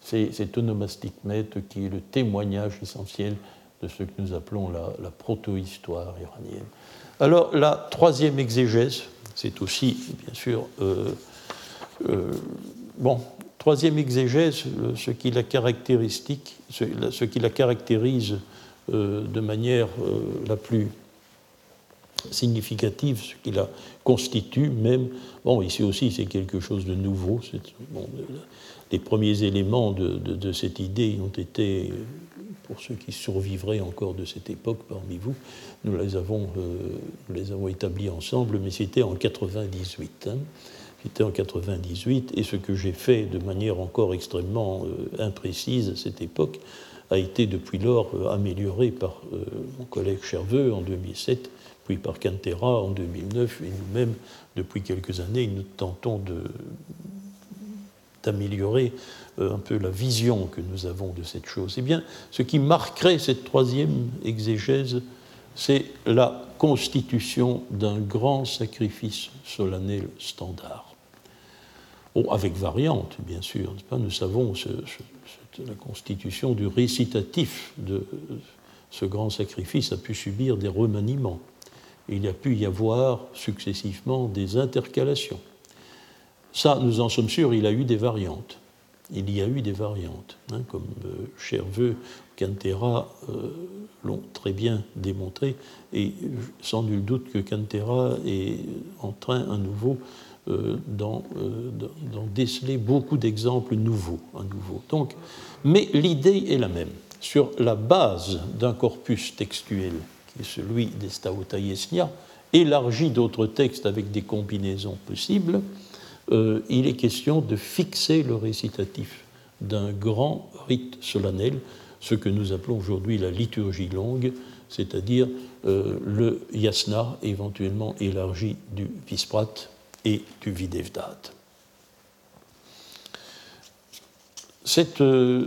c'est cet onomastique maître qui est le témoignage essentiel de ce que nous appelons la, proto-histoire iranienne. Alors, la troisième exégèse, c'est aussi, bien sûr, euh, euh, bon, troisième exégèse, ce qui la, caractéristique, ce, qui la caractérise euh, de manière la plus significative, ce qui la constitue même. Bon, ici aussi, c'est quelque chose de nouveau. les premiers éléments de, cette idée ont été, pour ceux qui survivraient encore de cette époque parmi vous, nous les avons, euh, établis ensemble, mais c'était en 98. Hein. C'était en 98, et ce que j'ai fait de manière encore extrêmement euh, imprécise à cette époque a été depuis lors euh, amélioré par mon collègue Cherveux en 2007 puis par Cantera en 2009, et nous-mêmes, depuis quelques années, nous tentons d'améliorer euh, un peu la vision que nous avons de cette chose. Eh bien, ce qui marquerait cette troisième exégèse, c'est la constitution d'un grand sacrifice solennel standard. Avec variante, bien sûr. Nous savons la constitution du récitatif de ce grand sacrifice a pu subir des remaniements il a pu y avoir successivement des intercalations. Ça, nous en sommes sûrs, il a eu des variantes. Il y a eu des variantes, hein, comme euh, Cherveux, Cantera euh, l'ont très bien démontré, et sans nul doute que Cantera est en train à nouveau euh, d'en déceler beaucoup d'exemples nouveaux, nouveau. Donc, mais l'idée est la même. Sur la base d'un corpus textuel qui est celui des Staotaïesnia, élargi d'autres textes avec des combinaisons possibles, euh, il est question de fixer le récitatif d'un grand rite solennel, ce que nous appelons aujourd'hui la liturgie longue, c'est-à-dire euh, le yasna éventuellement élargi du visprat et du videvdat. Euh,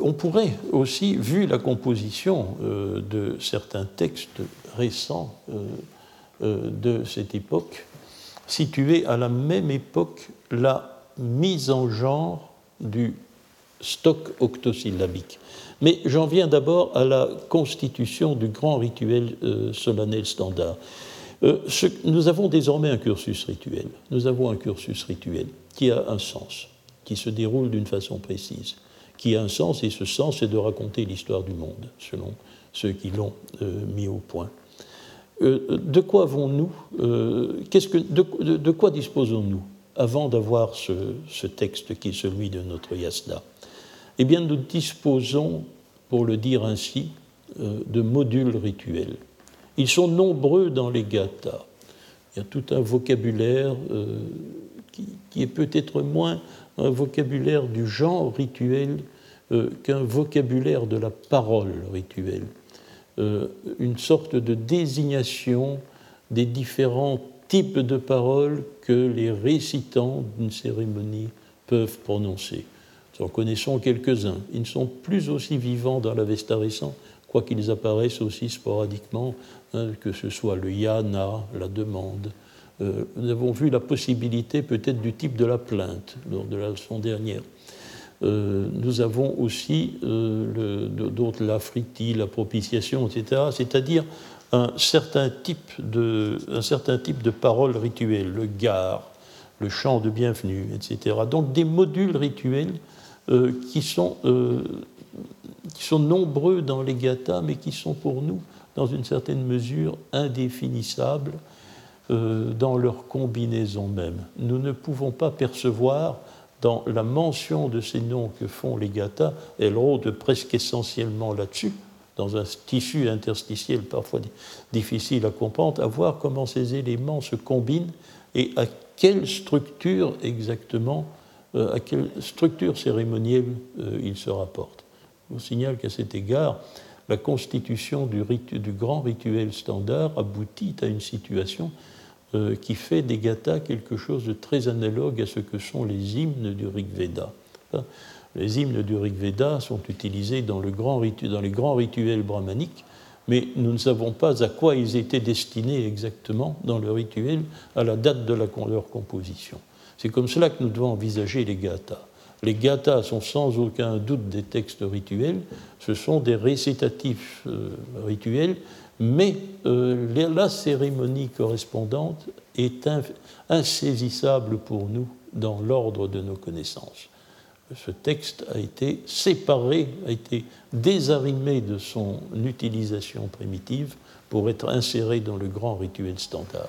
on pourrait aussi, vu la composition euh, de certains textes récents euh, de cette époque, situer à la même époque la mise en genre du stock octosyllabique. Mais j'en viens d'abord à la constitution du grand rituel solennel standard. Nous avons désormais un cursus rituel. Nous avons un cursus rituel qui a un sens, qui se déroule d'une façon précise qui a un sens, et ce sens, c'est de raconter l'histoire du monde, selon ceux qui l'ont euh, mis au point. Euh, de quoi avons-nous euh, de, quoi disposons-nous avant d'avoir ce, texte qui est celui de notre yasna? Eh bien, nous disposons, pour le dire ainsi, de modules rituels. Ils sont nombreux dans les gathas. Il y a tout un vocabulaire qui, est peut-être moins un vocabulaire du genre rituel qu'un vocabulaire de la parole rituelle. une sorte de désignation des différents types de paroles que les récitants d'une cérémonie peuvent prononcer. Nous en connaissons quelques-uns. Ils ne sont plus aussi vivants dans l'Avesta récent, quoiqu'ils apparaissent aussi sporadiquement, hein, que ce soit le yana, la demande. Euh, nous avons vu la possibilité peut-être du type de la plainte lors de la leçon dernière. Euh, nous avons aussi euh, d'autres, la friti, la propitiation, etc., c'est-à-dire un certain type de, un certain type de paroles rituelles, le gare, le chant de bienvenue, etc. Donc des modules rituels euh, qui, sont, qui sont nombreux dans les gathas, mais qui sont pour nous, dans une certaine mesure, indéfinissables euh, dans leur combinaison même. Nous ne pouvons pas percevoir dans la mention de ces noms que font les gathas, elles rôdent presque essentiellement là-dessus, dans un tissu interstitiel parfois difficile à comprendre, à voir comment ces éléments se combinent et à quelle structure exactement, euh, à quelle structure cérémonielle euh, ils se rapportent. Je vous signale qu'à cet égard, la constitution du, grand rituel standard aboutit à une situation euh, qui fait des gathas quelque chose de très analogue à ce que sont les hymnes du Rig Veda. Les hymnes du Rig Veda sont utilisés dans les grands rituels brahmaniques, mais nous ne savons pas à quoi ils étaient destinés exactement dans le rituel à la date de la, leur composition. C'est comme cela que nous devons envisager les gathas. Les gathas sont sans aucun doute des textes rituels, ce sont des récitatifs euh, rituels, mais euh, la cérémonie correspondante est insaisissable pour nous dans l'ordre de nos connaissances. Ce texte a été séparé, a été désarrimé de son utilisation primitive pour être inséré dans le grand rituel standard.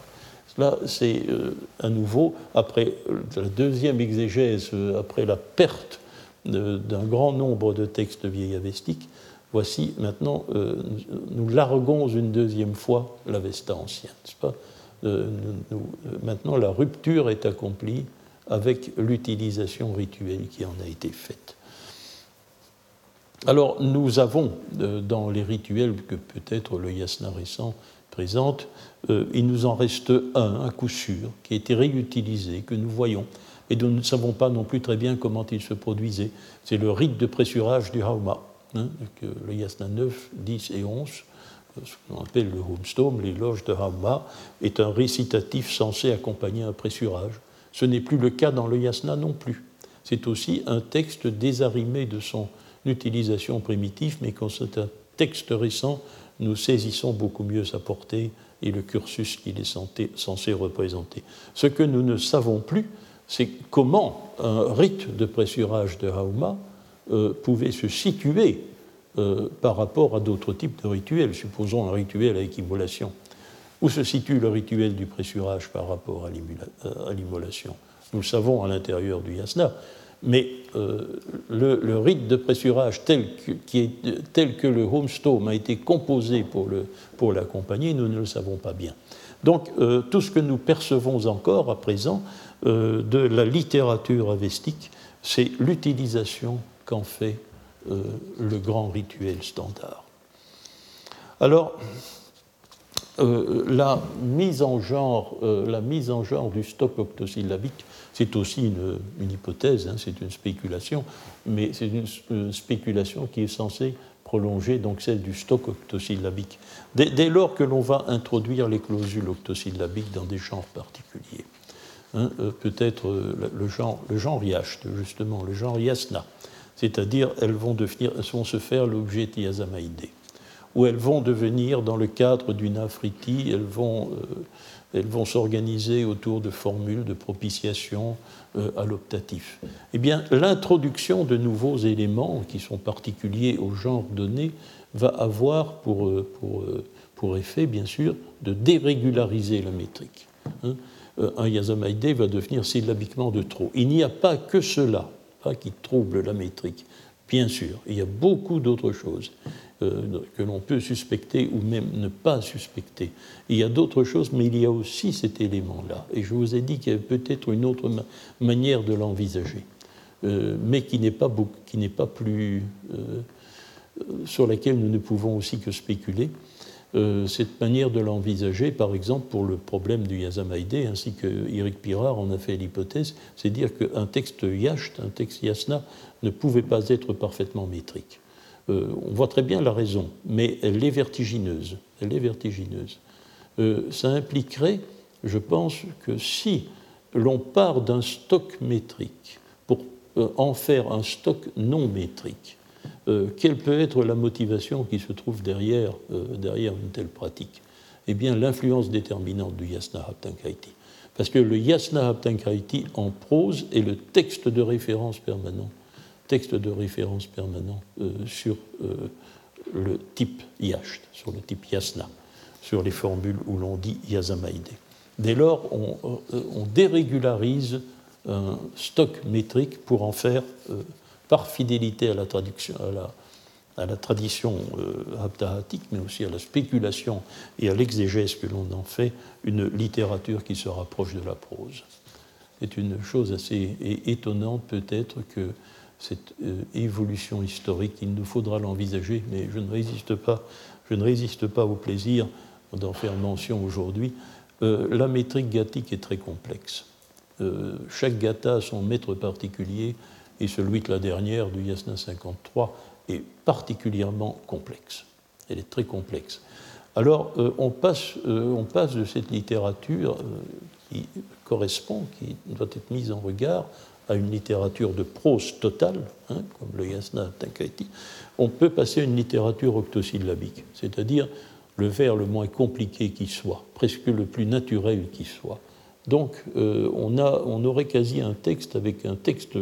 Là, c'est euh, à nouveau, après la deuxième exégèse, euh, après la perte d'un grand nombre de textes vieillavestiques, voici maintenant, euh, nous larguons une deuxième fois l'Avesta ancien. Maintenant, la rupture est accomplie avec l'utilisation rituelle qui en a été faite. Alors nous avons euh, dans les rituels que peut-être le yasna récent présente, euh, il nous en reste un à coup sûr qui a été réutilisé, que nous voyons, et dont nous ne savons pas non plus très bien comment il se produisait. C'est le rite de pressurage du Hauma, hein, que le yasna 9, 10 et 11 ce qu'on appelle le homestome, les loges de Hauma, est un récitatif censé accompagner un pressurage. Ce n'est plus le cas dans le yasna non plus. C'est aussi un texte désarrimé de son utilisation primitive, mais quand c'est un texte récent, nous saisissons beaucoup mieux sa portée et le cursus qu'il est censé représenter. Ce que nous ne savons plus, c'est comment un rite de pressurage de Hauma euh, pouvait se situer euh, par rapport à d'autres types de rituels, supposons un rituel à équivolation. Où se situe le rituel du pressurage par rapport à l'immolation? Nous le savons à l'intérieur du yasna, mais euh, le, rite de pressurage tel que, qui est, tel le homestome a été composé pour pour nous ne le savons pas bien. Donc euh, tout ce que nous percevons encore à présent euh, de la littérature avestique, c'est l'utilisation qu'en fait le grand rituel standard. Alors, euh, la, mise en genre, euh, la mise en genre du stock octosyllabique, c'est aussi une, hypothèse, hein, c'est une spéculation, mais c'est une, spéculation qui est censée prolonger donc celle du stock octosyllabique. Dès, lors que l'on va introduire les clausules octosyllabiques dans des genres particuliers, hein, euh, peut-être le, genre, le genre yacht, justement, le genre yasna, c'est-à-dire elles vont, se faire l'objet tiazamaïdé où elles vont devenir, dans le cadre d'une afriti, elles vont, euh, vont s'organiser autour de formules de propitiation euh, à l'optatif. Eh bien, l'introduction de nouveaux éléments qui sont particuliers au genre donné va avoir pour, euh, pour, pour effet, bien sûr, de dérégulariser la métrique. Hein. un yazamaïdé va devenir syllabiquement de trop. Il n'y a pas que cela qui trouble la métrique. Bien sûr, il y a beaucoup d'autres choses. Que l'on peut suspecter ou même ne pas suspecter. Il y a d'autres choses, mais il y a aussi cet élément-là. Et je vous ai dit qu'il y avait peut-être une autre manière de l'envisager, mais qui n'est pas, pas, plus. sur laquelle nous ne pouvons aussi que spéculer. Euh, cette manière de l'envisager, par exemple, pour le problème du Yazamaïdé, ainsi que Eric Pirard en a fait l'hypothèse, c'est dire qu'un texte Yacht, un texte Yasna, ne pouvait pas être parfaitement métrique. Euh, on voit très bien la raison, mais elle est vertigineuse. Elle est vertigineuse. Euh, ça impliquerait, je pense, que si l'on part d'un stock métrique pour en faire un stock non métrique, euh, quelle peut être la motivation qui se trouve derrière, euh, derrière une telle pratique? Eh bien, l'influence déterminante du Yasna Haptankaiti. Parce que le Yasna Haptankaiti en prose est le texte de référence permanent, texte de référence permanent euh, sur le type Yasht, sur le type Yasna, sur les formules où l'on dit Yazamaide. Dès lors, on, on, dérégularise un stock métrique pour en faire par fidélité à la, traduction, à la, tradition euh, mais aussi à la spéculation et à l'exégèse que l'on en fait, une littérature qui se rapproche de la prose. C'est une chose assez étonnante peut-être que cette euh, évolution historique, il nous faudra l'envisager, mais je ne résiste pas, je ne résiste pas au plaisir d'en faire mention aujourd'hui. Euh, la métrique gathique est très complexe. Euh, chaque gata a son maître particulier, et celui de la dernière, du Yasna 53, est particulièrement complexe. Elle est très complexe. Alors, on, passe, on, passe, de cette littérature qui correspond, qui doit être mise en regard, à une littérature de prose totale, hein, comme le Yasna Tankaiti, on peut passer à une littérature octosyllabique, c'est-à-dire le vers le moins compliqué qui soit, presque le plus naturel qui soit. Donc, on, a, on aurait quasi un texte avec un texte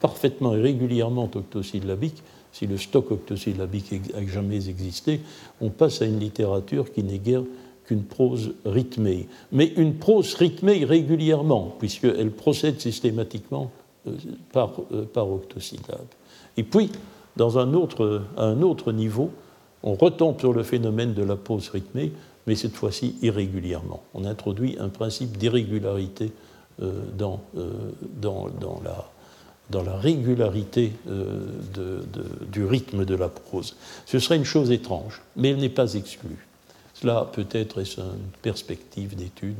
parfaitement et régulièrement octosyllabique, si le stock octosyllabique a jamais existé, on passe à une littérature qui n'est guère qu'une prose rythmée. Mais une prose rythmée régulièrement, puisqu'elle procède systématiquement euh, par, euh, par octosyllabe. Et puis, dans un autre, à un autre niveau, on retombe sur le phénomène de la prose rythmée, mais cette fois-ci irrégulièrement. On introduit un principe d'irrégularité euh, dans, dans, dans, la, dans la régularité euh, du rythme de la prose. Ce serait une chose étrange, mais elle n'est pas exclue. Cela peut-être est une perspective d'étude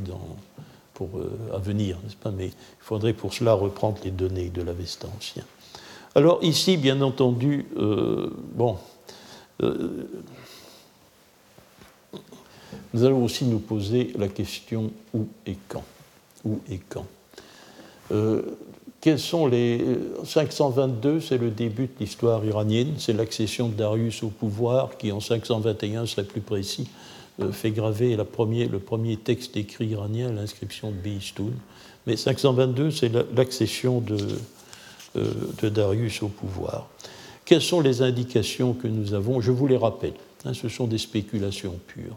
pour euh, à venir, n'est-ce pas Mais il faudrait pour cela reprendre les données de l'Avestan ancien. Alors ici, bien entendu, euh, bon, nous allons aussi nous poser la question où et quand? Où et quand? Quels sont les 522 C'est le début de l'histoire iranienne, c'est l'accession de Darius au pouvoir qui, en 521, serait plus précis, euh, fait graver le premier texte écrit iranien, l'inscription de Bihistoun. Mais 522, c'est l'accession de, euh, de, Darius au pouvoir. Quelles sont les indications que nous avons? Je vous les rappelle. Hein, ce sont des spéculations pures.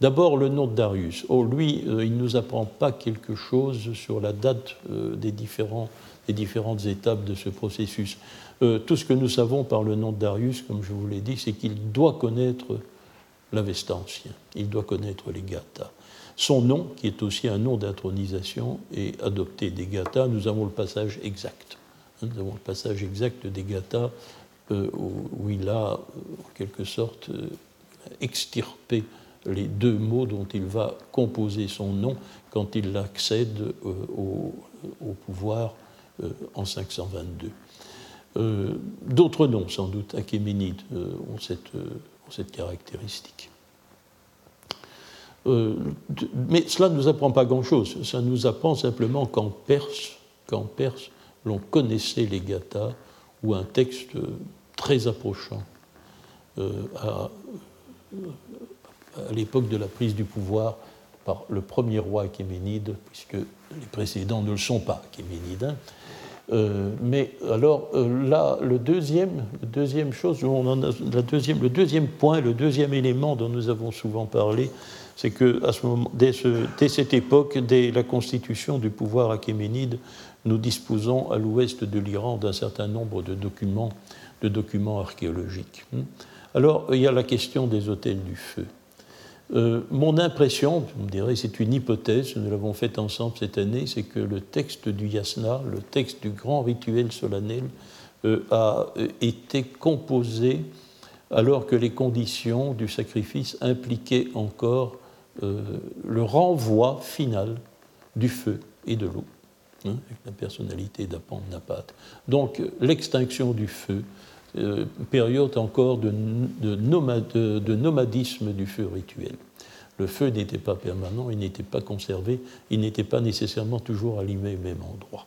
D'abord, le nom de Darius. Oh, lui, euh, il ne nous apprend pas quelque chose sur la date des différents les différentes étapes de ce processus. Euh, tout ce que nous savons par le nom de Darius, comme je vous l'ai dit, c'est qu'il doit connaître l'Avesta ancien, il doit connaître les Gathas. Son nom, qui est aussi un nom d'intronisation, est adopté des Gathas. Nous avons le passage exact. Nous avons le passage exact des Gathas euh, où, il a, en quelque sorte, euh, extirpé les deux mots dont il va composer son nom quand il accède au, au pouvoir euh, en 522. Euh, d'autres noms, sans doute, achéménides, euh, ont cette, cette caractéristique. mais cela ne nous apprend pas grand-chose. Ça nous apprend simplement qu'en Perse, qu'en Perse, l'on connaissait les gathas ou un texte très approchant à, à l'époque de la prise du pouvoir par le premier roi achéménide, puisque les précédents ne le sont pas achéménides. Euh, mais alors euh, là, le deuxième, deuxième point, le deuxième élément dont nous avons souvent parlé, c'est que ce moment, dès, cette époque, dès la constitution du pouvoir achéménide, nous disposons à l'ouest de l'Iran d'un certain nombre de documents, de documents archéologiques. Alors, il y a la question des hôtels du feu. Euh, mon impression, vous me direz, c'est une hypothèse, nous l'avons faite ensemble cette année, c'est que le texte du yasna, le texte du grand rituel solennel, euh, a euh, été composé alors que les conditions du sacrifice impliquaient encore le renvoi final du feu et de l'eau, hein, avec la personnalité d'Apan Napat. Donc l'extinction du feu, euh, période encore de, nomadisme du feu rituel. Le feu n'était pas permanent, il n'était pas conservé, il n'était pas nécessairement toujours allumé au même endroit.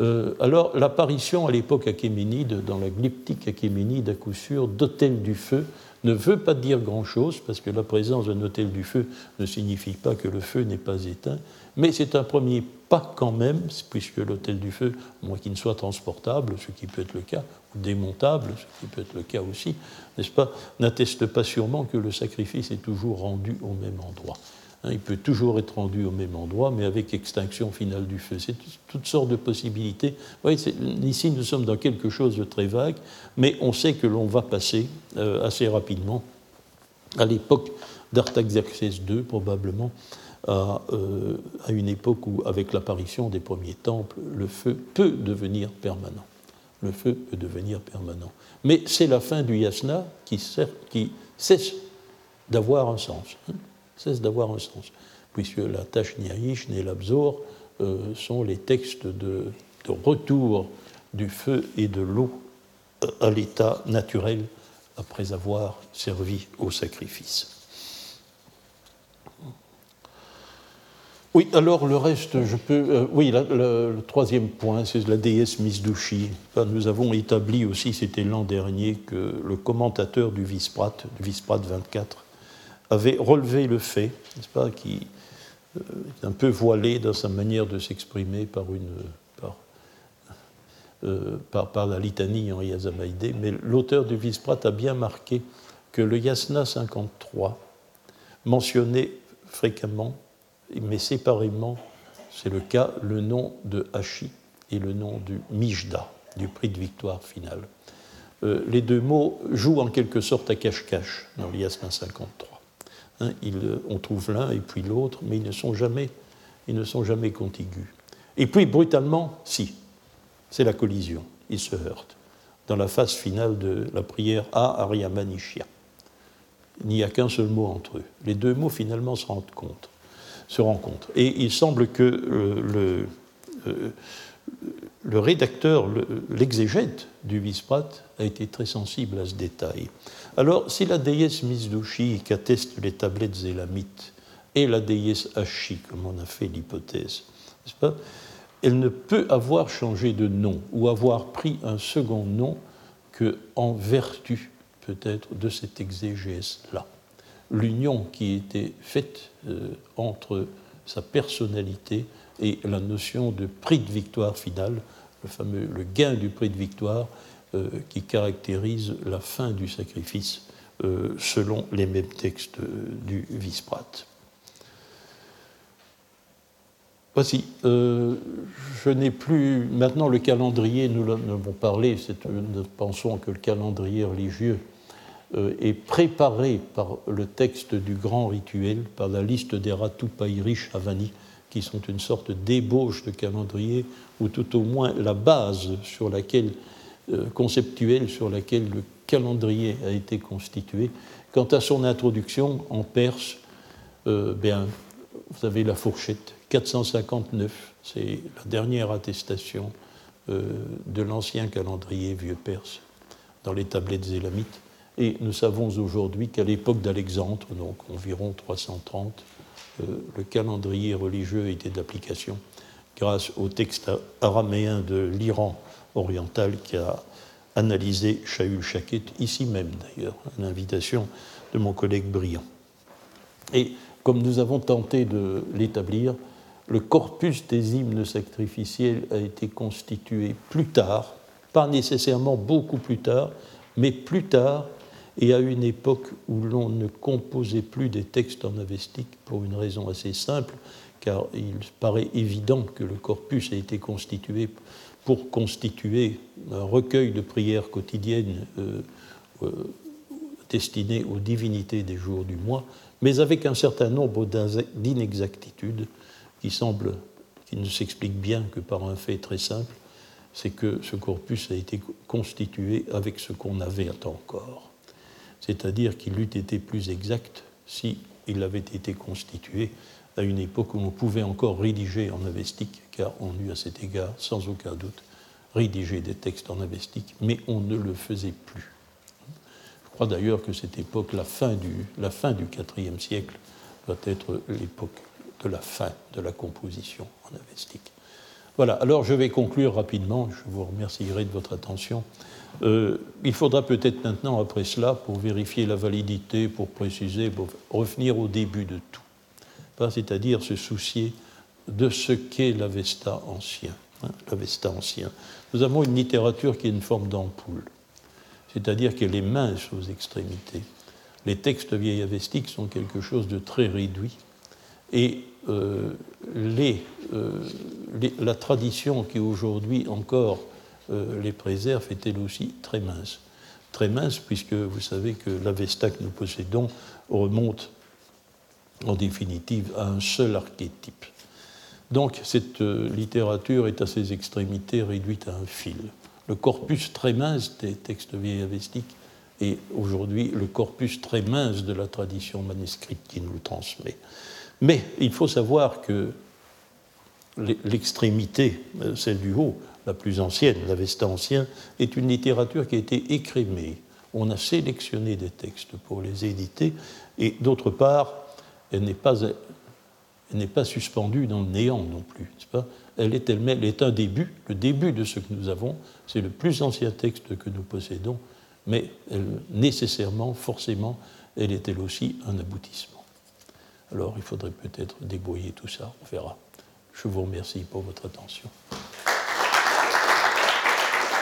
Euh, alors, l'apparition à l'époque achéménide, dans la glyptique achéménide à coup sûr, d'hôtel du feu, ne veut pas dire grand-chose, parce que la présence d'un hôtel du feu ne signifie pas que le feu n'est pas éteint, mais c'est un premier pas quand même, puisque l'hôtel du feu, moins qu'il ne soit transportable, ce qui peut être le cas, ou démontable, ce qui peut être le cas aussi, n'est-ce pas, n'atteste pas sûrement que le sacrifice est toujours rendu au même endroit. Hein, il peut toujours être rendu au même endroit, mais avec extinction finale du feu. C'est toutes sortes de possibilités. ici, nous sommes dans quelque chose de très vague, mais on sait que l'on va passer euh, assez rapidement à l'époque d'Artaxerxès II, probablement, à, euh, à, une époque où, avec l'apparition des premiers temples, le feu peut devenir permanent. Le feu peut devenir permanent. Mais c'est la fin du yasna qui, cesse d'avoir un sens. Hein cesse d'avoir un sens, puisque la tâche Niaish et l'Abzor euh, sont les textes de, retour du feu et de l'eau euh, à l'état naturel après avoir servi au sacrifice. Oui, alors le reste, je peux. Euh, oui, le, troisième point, c'est la déesse Misdushi. nous avons établi aussi, c'était l'an dernier, que le commentateur du Visprat, du Visprat 24, avait relevé le fait, n'est-ce pas, qui euh, est un peu voilé dans sa manière de s'exprimer par, une, par, euh, la litanie en Yazamaïdé, mais l'auteur du Visprat a bien marqué que le Yasna 53 mentionnait fréquemment, mais séparément, c'est le cas, le nom de Hachi et le nom du Mijda, du prix de victoire final. Euh, les deux mots jouent en quelque sorte à cache-cache dans Yasna 53. Hein, on trouve l'un et puis l'autre, mais ils ne sont jamais, ils ne sont jamais contigus. Et puis brutalement, si, c'est la collision, ils se heurtent dans la phase finale de la prière A Ariamanishya. Il n'y a qu'un seul mot entre eux. Les deux mots finalement se rendent compte, se rencontrent. Et il semble que euh, le, euh, le rédacteur, l'exégète du Visprat, a été très sensible à ce détail. Alors, si la déesse Mizdushi, qu'attestent les tablettes élamites, et la déesse Ashi, comme on a fait l'hypothèse, pas Elle ne peut avoir changé de nom ou avoir pris un second nom que en vertu, peut-être, de cette exégèse-là. L'union qui était faite euh, entre sa personnalité et la notion de prix de victoire final, le fameux le gain du prix de victoire euh, qui caractérise la fin du sacrifice euh, selon les mêmes textes du Visprat. Voici, je n'ai plus maintenant le calendrier, nous en avons parlé, nous pensons que le calendrier religieux est préparé par le texte du grand rituel, par la liste des Ratu Pairish Havani, qui sont une sorte d'ébauche de calendrier, ou tout au moins la base sur laquelle, euh, conceptuelle sur laquelle le calendrier a été constitué. Quant à son introduction en perse, euh, bien, vous avez la fourchette 459, c'est la dernière attestation euh, de l'ancien calendrier vieux perse dans les tablettes élamites. Et nous savons aujourd'hui qu'à l'époque d'Alexandre, donc environ 330, euh, le calendrier religieux était d'application grâce au texte araméen de l'Iran oriental qui a analysé Shaul Shaket, ici même d'ailleurs, à l'invitation de mon collègue Briand. Et comme nous avons tenté de l'établir, le corpus des hymnes sacrificiels a été constitué plus tard, pas nécessairement beaucoup plus tard, mais plus tard et à une époque où l'on ne composait plus des textes en avestique pour une raison assez simple, car il paraît évident que le corpus a été constitué pour constituer un recueil de prières quotidiennes euh, euh, destinée aux divinités des jours du mois, mais avec un certain nombre d'inexactitudes qui semblent, qui ne s'expliquent bien que par un fait très simple, c'est que ce corpus a été constitué avec ce qu'on avait encore. C'est-à-dire qu'il eût été plus exact si il avait été constitué à une époque où on pouvait encore rédiger en avestique, car on eut à cet égard, sans aucun doute, rédigé des textes en avestique, mais on ne le faisait plus. Je crois d'ailleurs que cette époque, la fin du, la fin du IVe siècle, doit être l'époque de la fin de la composition en avestique. Voilà, alors je vais conclure rapidement, je vous remercierai de votre attention. Euh, il faudra peut-être maintenant, après cela, pour vérifier la validité, pour préciser, pour revenir au début de tout, c'est-à-dire se soucier de ce qu'est l'Avesta ancien. Hein, L'Avesta ancien. Nous avons une littérature qui est une forme d'ampoule, c'est-à-dire qu'elle est mince aux extrémités. Les textes vieilles avestiques sont quelque chose de très réduit et euh, euh, la tradition qui aujourd'hui encore les préserve est elle aussi très mince. Très mince puisque vous savez que l'Avesta que nous possédons remonte en définitive à un seul archétype. Donc cette littérature est à ses extrémités réduite à un fil. Le corpus très mince des textes vieilles avestiques est aujourd'hui le corpus très mince de la tradition manuscrite qui nous le transmet. Mais il faut savoir que l'extrémité, euh, celle du haut, la plus ancienne, l'Avesta ancien, est une littérature qui a été écrémée. On a sélectionné des textes pour les éditer, et d'autre part, elle n'est pas, suspendue dans le néant non plus. Elle, est, elle est un début, le début de ce que nous avons, c'est le plus ancien texte que nous possédons, mais nécessairement, forcément, elle est elle aussi un aboutissement. Alors il faudrait peut-être débrouiller tout ça, on verra. Je vous remercie pour votre attention.